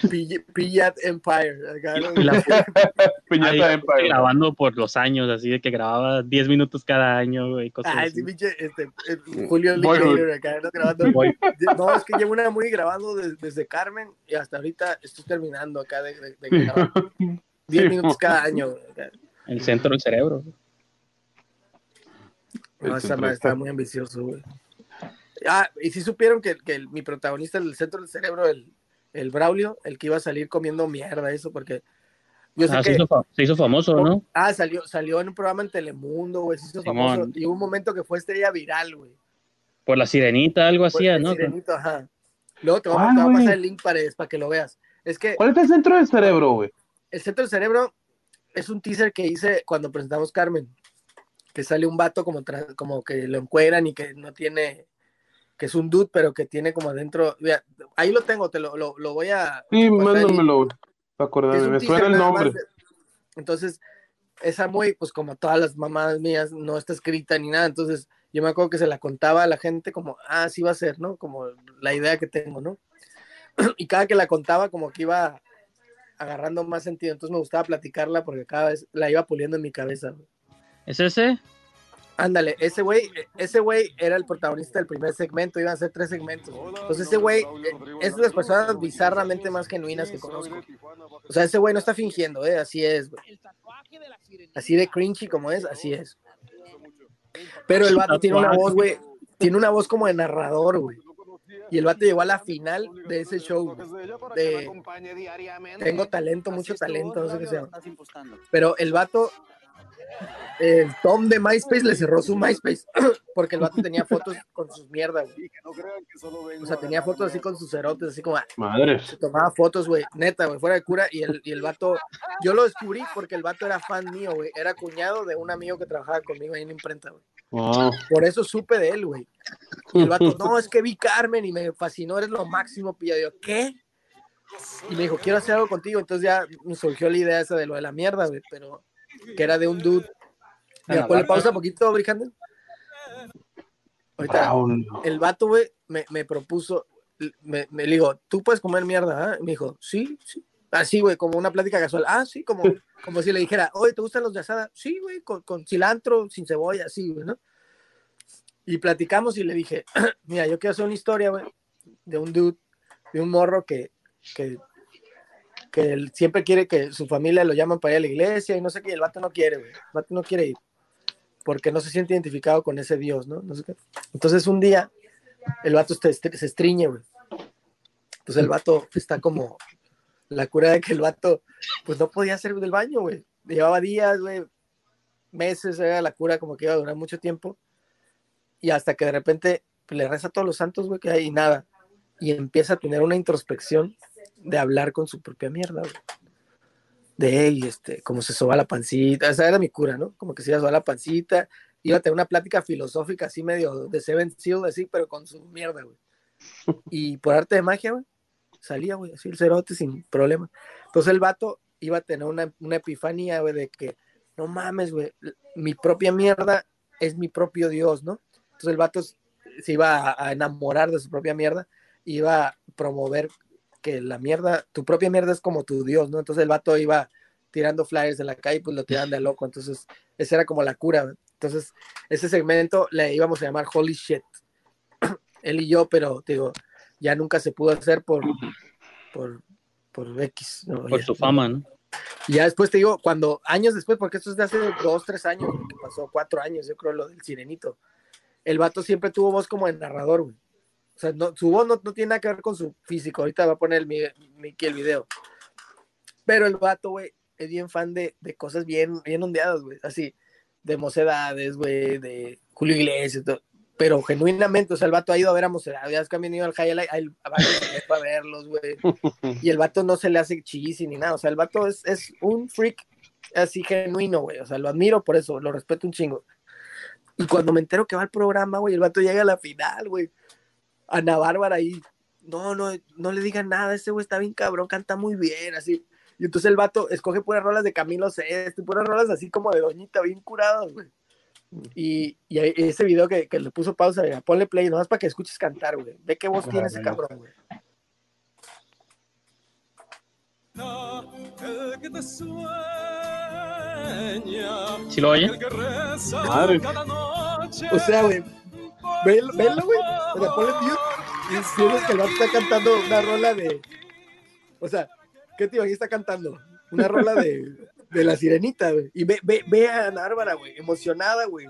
Pi- Pi- Pillat Empire. acá, ¿no? La- [laughs] Piñata Ahí, Empire. grabando por los años, así de que grababa 10 minutos cada año, güey, cosas Ay, así. sí, pinche, este, Julio. Linklater acá, ¿no? grabando. No, es que llevo una muy grabando des- desde Carmen y hasta ahorita estoy terminando acá de, de- de grabar. 10 [laughs] Sí, minutos cada año. acá. el centro del cerebro. No, El esa madre está- muy ambicioso, güey. Ah, y si supieron que, que el- mi protagonista del centro del cerebro, el, el Braulio, el que iba a salir comiendo mierda, eso, porque yo sé Ah, se, que. hizo fa- se hizo famoso, ¿no? Ah, salió, salió en un programa en Telemundo, güey, se hizo Simón. famoso. Y hubo un momento que fue estrella viral, güey. Por la sirenita, algo el ¿no? Sirenito, ajá. Luego te voy, a- ¿Cuál, te voy a pasar el link para, para que lo veas. Es que ¿Cuál es el centro del cerebro, güey? el centro del cerebro es un teaser que hice cuando presentamos Carmen. Que sale un vato como, como que lo encueran y que no tiene, que es un dude, pero que tiene como adentro. mira, ahí lo tengo, te lo, lo, lo voy a. Sí, mándamelo, acordarme. Me suena el nombre. de- Entonces, esa muy, pues como todas las mamás mías, no está escrita ni nada. Entonces, yo me acuerdo que se la contaba a la gente como, ah, sí va a ser, ¿no? Como la idea que tengo, ¿no? [clears throat] Y cada que la contaba, como que iba agarrando más sentido. Entonces me gustaba platicarla porque cada vez la iba puliendo en mi cabeza. ¿Es ese? Ándale, ese güey, ese güey era el protagonista del primer segmento, iban a ser tres segmentos. Entonces ese güey eh, es de las personas bizarramente más genuinas que conozco. O sea, ese güey no está fingiendo, ¿eh? Así es. Así de cringy como es, así es. Pero el vato tiene una voz, güey, tiene una voz como de narrador, güey. Y el vato llegó a la final de ese show, de Tengo talento, mucho talento, no sé qué se llama. Pero el vato, el Tom de MySpace le cerró su MySpace [clears throat] porque el vato tenía fotos con sus mierdas, güey. O sea, tenía fotos así con sus cerotes, así como se Madres. tomaba fotos, güey, neta, güey, fuera de cura. Y el, y el vato, yo lo descubrí porque el vato era fan mío, güey. Era cuñado de un amigo que trabajaba conmigo ahí en la imprenta, güey. Wow. Por eso supe de él, güey. Y el vato, [laughs] no, es que vi Carmen y me fascinó, eres lo máximo, pilla. Yo, ¿qué? Y me dijo, quiero hacer algo contigo. Entonces ya me surgió la idea esa de lo de la mierda, güey, pero que era de un dude. Mira, ponle pausa un poquito, Brijander. Ahorita, Wow. el vato, güey, me, me propuso, me, me digo, ¿tú puedes comer mierda? ah?" Y Me dijo, sí, sí. Así, güey, como una plática casual. Ah, sí, como, [laughs] como si le dijera, oye, ¿te gustan los de asada? Sí, güey, con, con cilantro, sin cebolla, así, güey, ¿no? Y platicamos y le dije, [clears throat] mira, yo quiero hacer una historia, güey, de un dude, de un morro que, que, que él siempre quiere que su familia lo llaman para ir a la iglesia y no sé qué, el vato no quiere, güey, el vato no quiere ir, porque no se siente identificado con ese Dios, ¿no? No sé qué. Entonces un día, el vato se, se estriñe, güey. Entonces el vato está como la cura de que el vato, pues no podía hacer del baño, güey. Llevaba días, güey, meses, era la cura como que iba a durar mucho tiempo. Y hasta que de repente le reza a todos los santos, güey, que hay nada. Y empieza a tener una introspección de hablar con su propia mierda, güey. De, hey, este, como se soba la pancita, esa era mi cura, ¿no? Como que se iba a sobar la pancita, iba a tener una plática filosófica así medio de Seven Seal, así, pero con su mierda, güey. Y por arte de magia, güey, salía, güey, así el cerote sin problema. Entonces el vato iba a tener una, una epifanía, güey, de que, no mames, güey, mi propia mierda es mi propio Dios, ¿no? Entonces el vato se iba a, a enamorar de su propia mierda, iba a promover que la mierda, tu propia mierda es como tu Dios, ¿no? Entonces el vato iba tirando flyers en la calle, pues lo tiraban de loco, entonces esa era como la cura. Entonces ese segmento le íbamos a llamar Holy Shit, [clears throat] él y yo, pero digo, ya nunca se pudo hacer por, por, por X, ¿no? Por Ya. su fama, ¿no? Y ya después te digo, cuando años después, porque esto es de hace dos, tres años, que pasó cuatro años, yo creo, lo del sirenito. El vato siempre tuvo voz como de narrador, güey. O sea, no, su voz no, no tiene nada que ver con su físico. Ahorita va a poner el, Mickey el video. Pero el vato, güey, es bien fan de, de cosas bien, bien ondeadas, güey. Así, de mocedades, güey, de Julio Iglesias, todo. Pero genuinamente, o sea, el vato ha ido a ver a mocedades. Ya es que han venido al Highlight, a para verlos, güey. [laughs] Y el vato no se le hace chisi ni nada. O sea, el vato es, es un freak así genuino, güey. O sea, lo admiro por eso, lo respeto un chingo. Y cuando me entero que va al programa, güey, el vato llega a la final, güey. Ana Bárbara ahí. No, no, no le digan nada, ese güey está bien cabrón, canta muy bien, así. Y entonces el vato escoge puras rolas de Camilo Sesto, puras rolas así como de Doñita, bien curadas, güey. Y, y ese video que, que le puso pausa, mira, ponle play, nomás para que escuches cantar, güey. Ve qué voz tiene ese cabrón, güey. El que te sueña, ¿Sí lo oye? el que reza Madre. cada noche. O sea, güey, velo, velo, güey. O sea, ponle mute y sientes que el vato está cantando una rola de. O sea, ¿qué te imaginas está cantando? Una rola de, de la sirenita, güey. Y ve, ve, ve a Ana Bárbara, güey, emocionada, güey.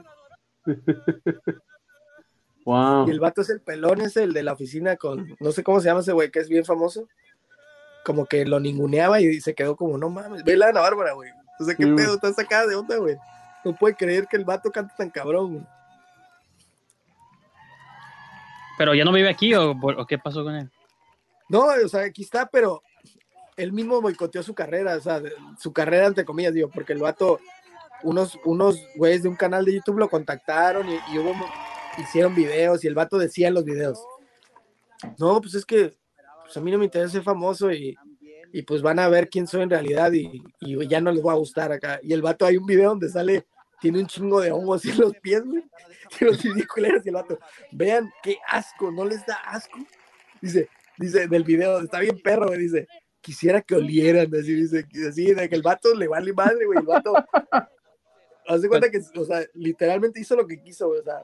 Wow. Y el vato es el pelón, es el de la oficina con. No sé cómo se llama ese güey, que es bien famoso. Como que lo ninguneaba y se quedó como, no mames, ve la Ana Bárbara, güey. O sea, ¿qué Sí. pedo? Está sacada de onda, güey. No puede creer que el vato canta tan cabrón, güey. Pero ya no vive aquí o, qué pasó con él. No, o sea, aquí está, pero él mismo boicoteó su carrera, o sea, su carrera entre comillas, digo, porque el vato, unos, unos güeyes de un canal de YouTube lo contactaron y, y hubo, hicieron videos y el vato decía en los videos, no, pues es que pues a mí no me interesa ser famoso y, y pues van a ver quién soy en realidad y, y ya no les va a gustar acá. Y el vato, hay un video donde sale, tiene un chingo de hongos en los pies, güey, tiene los ridículos y el vato, vean qué asco, no les da asco. Dice, dice del video, está bien perro, güey, dice, quisiera que olieran, así dice, así, de que el vato le vale madre, güey, el vato, haz de cuenta que, o sea, literalmente hizo lo que quiso, güey, o sea,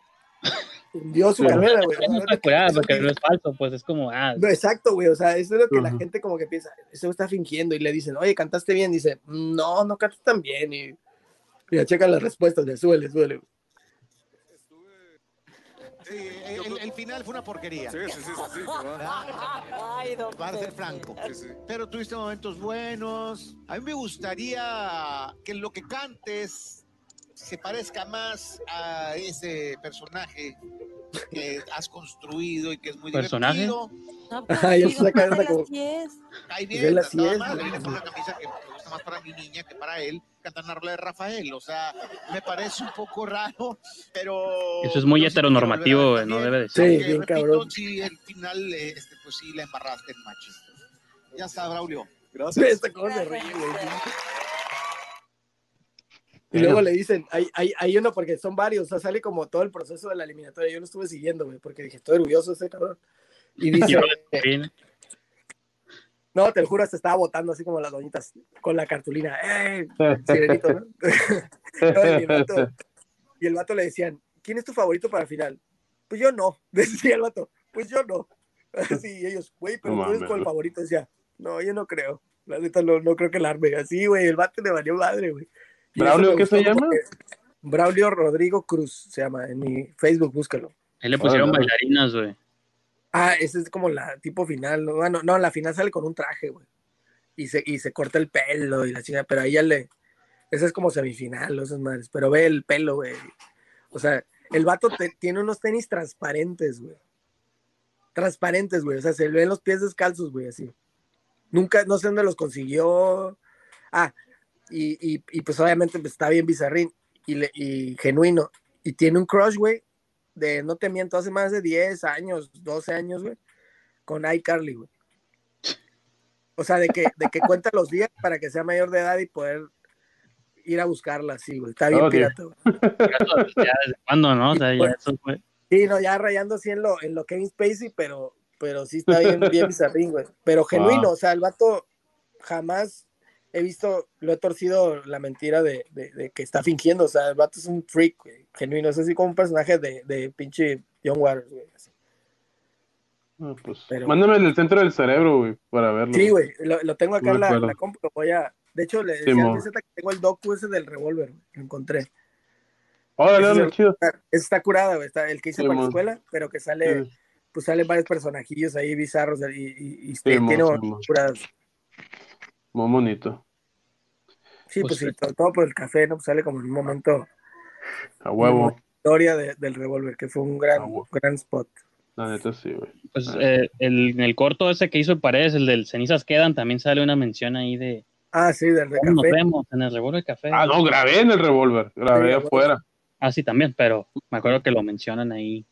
hundió su carrera, güey. No está curada porque no es falso, pues es como, ah, No, exacto, güey, o sea, eso es lo que la Ujú. gente como que piensa, güey está fingiendo, y le dicen, oye, cantaste bien, dice, no, no cantas tan bien, y, checan las respuestas, ya, súbele, súbele, güey. el, el final fue una porquería. Sí, sí, sí, sí, sí. [laughs] Ay, don Para ser franco. Sí, sí. Pero tuviste momentos buenos. A mí me gustaría que lo que cantes se parezca más a ese personaje que has construido y que es muy ¿Personaje? divertido. No, [laughs] pues, saca esa como- él así nada más. Debería poner una camisa que más para mi niña que para él. Cantar una rola de Rafael. O sea, me parece un poco raro, pero. Eso es muy sí quiero heteronormativo, no debe de Sí, ser. Aunque, bien repito, cabrón. Sí, el final, este, pues sí, la embarraste en machista. Ya está, Braulio. Gracias. Esta cosa güey. Y luego le dicen, hay, hay, hay uno porque son varios, o sea, sale como todo el proceso de la eliminatoria. Yo lo estuve siguiendo, güey, porque dije, estoy orgulloso de ese cabrón. Y [laughs] dice. No, te lo juro, hasta estaba votando así como las doñitas con la cartulina. ¡Eh! Sirenito, ¿no? [laughs] No, y, el vato, y el vato le decían, ¿quién es tu favorito para final? Pues yo no, [laughs] decía el vato, pues yo no. [laughs] Así, y ellos, güey, pero No tú eres con el favorito. Decía, no, yo no creo. La neta, no, no creo que la arme. Así, güey, el vato le valió madre, güey. ¿Braulio qué se llama? Braulio Rodrigo Cruz se llama en mi Facebook, búscalo. Ahí le pusieron bailarinas, güey. Ah, ese es como la tipo final. No, Bueno, no, la final sale con un traje, güey. Y se, y se corta el pelo y la chingada, pero ahí ya le. Esa es como semifinal, esas madres. Pero ve el pelo, güey. O sea, El vato tiene unos tenis transparentes, güey. Transparentes, güey. O sea, se le ven los pies descalzos, güey, así. Nunca, no sé dónde los consiguió. Ah, y, y, pues obviamente pues, está bien bizarrín y, y genuino. Y tiene un crush, güey, de, no te miento, hace más de 10 años, 12 años, güey, con iCarly, güey. O sea, de que, de que cuenta los días para que sea mayor de edad y poder ir a buscarla, así, güey. Está bien Oh, pirata, güey. Ya desde cuándo, ¿no? O sea, ya eso fue. Sí, no, ya rayando así en lo, en lo Kevin Spacey, pero, pero sí está bien, bien bizarrín, güey. Pero genuino, o sea, el vato jamás he visto, lo he torcido la mentira de, de- de que está fingiendo, o sea, el vato es un freak, güey, genuino, es así como un personaje de, de pinche John Waters, güey. así. Ah, pues, Pero- Mándame el centro del cerebro, güey, para verlo. Sí, güey, lo, lo tengo acá en la, la compu, lo voy a... De hecho, le Sí, decía a mi zeta que tengo el docu ese del revólver, lo encontré. Órale, órale, chido. Está, está curada, güey, está el que hice Sí, para la escuela, pero que sale, Sí. pues salen varios personajillos ahí bizarros y, y, y Sí, tiene sí, curadas. Muy bonito. Sí, pues, Pues, sí, todo, todo por el café, ¿no? Pues sale como en un momento A huevo. historia de- del revólver, que fue un gran, gran spot. La neta sí, güey. Pues Ah. eh, el, en el corto ese que hizo el Paredes, el del Cenizas Quedan, también sale una mención ahí de Ah, sí, del de "¿Cómo nos café. vemos en el revólver café. Ah, no, grabé en el revólver. Grabé Sí, afuera. Ah, sí, también, pero me acuerdo que lo mencionan ahí.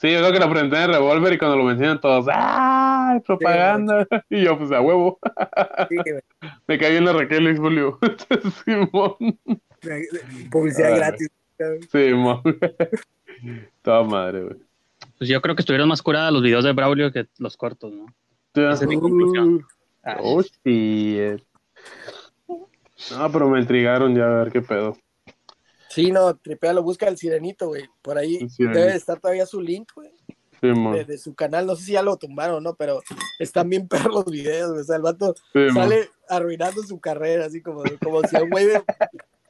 Sí, yo creo que lo presenté en el revólver y cuando lo mencionan todos, ¡ay, propaganda! [laughs] y yo, pues a huevo. Sí. [laughs] Me caí en la Raquel y Julio. [laughs] Simón. Publicidad Ah, gratis. Simón. Toda madre, güey. Pues yo creo que estuvieron más curadas los videos de Braulio que los cortos, ¿no? Esa es mi conclusión. Ah, Oh, shit. No, pero me intrigaron ya a ver qué pedo. Sí, no, tripealo, busca el sirenito, güey. Por ahí debe de estar todavía su link, güey, Simón. de, de su canal. No sé si ya lo tumbaron o no, pero están bien perros los videos, güey. O sea, el vato Simón. sale arruinando su carrera, así como, como si un güey de-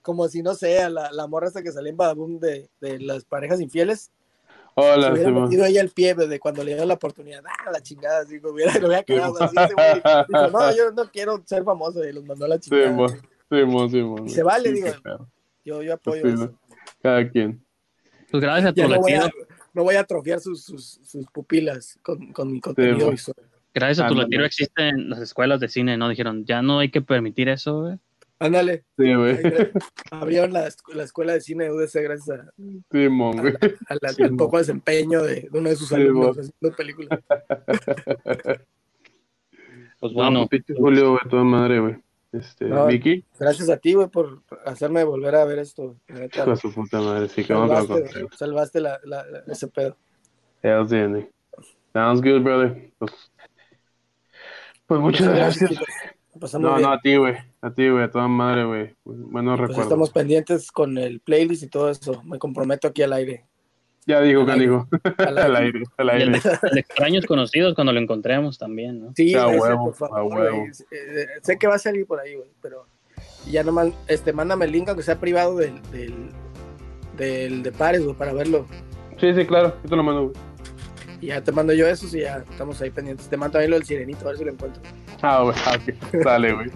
como si no sé, a la, la morra hasta que salió en Badaboom de, de las parejas infieles, se Hola, hubiera Simón. metido ella el pie desde cuando le dieron la oportunidad, ah, la chingada, así como hubiera, lo hubiera quedado así, ese güey dijo, no, yo no quiero ser famoso, y los mandó a la chingada. Simón. Simón, Simón. Y se vale, Sí, digo. pedo. Yo, yo apoyo Sí, eso. Cada quien. Pues gracias a tu no voy latido, a, no voy a atrofiar sus, sus, sus pupilas con, con mi contenido visual. gracias a tu Ándale. latido existen las escuelas de cine, ¿no? Dijeron, ya no hay que permitir eso, güey. Ándale, Sí, güey. abrieron la, la escuela de cine de UDC gracias a, Simón, güey. a la- Sí, al poco desempeño de, de uno de sus Sí, alumnos haciendo películas. [laughs] Pues No, bueno, pues, Julio, güey, toda madre, güey. Este, No. Vicky, Gracias a ti, güey, por hacerme volver a ver esto. su puta madre, sí salvaste la, la- la- ese pedo. Sounds good, brother. Pues, pues muchas gracias. chicos. Pasamos No, bien. no, a ti, güey. A ti, güey, a toda madre, güey. Buenos Pues recuerdos. estamos pendientes con el playlist y todo eso. Me comprometo aquí al aire. Ya dijo, al aire. canijo. Al [laughs] al aire. aire, al el aire. de, el de extraños conocidos cuando lo encontremos también, ¿no? Sí, A ese, huevo, por a favor, huevo. güey. Eh, sé que va a salir por ahí, güey, pero ya nomás, este, mándame el link aunque sea privado del, del, del de pares, güey, para verlo. Sí, sí, claro. Yo te lo mando, güey. Y ya te mando yo esos y ya estamos ahí pendientes. Te mando también lo del sirenito, a ver si lo encuentro. Ah, güey. ah, ok. Dale, güey.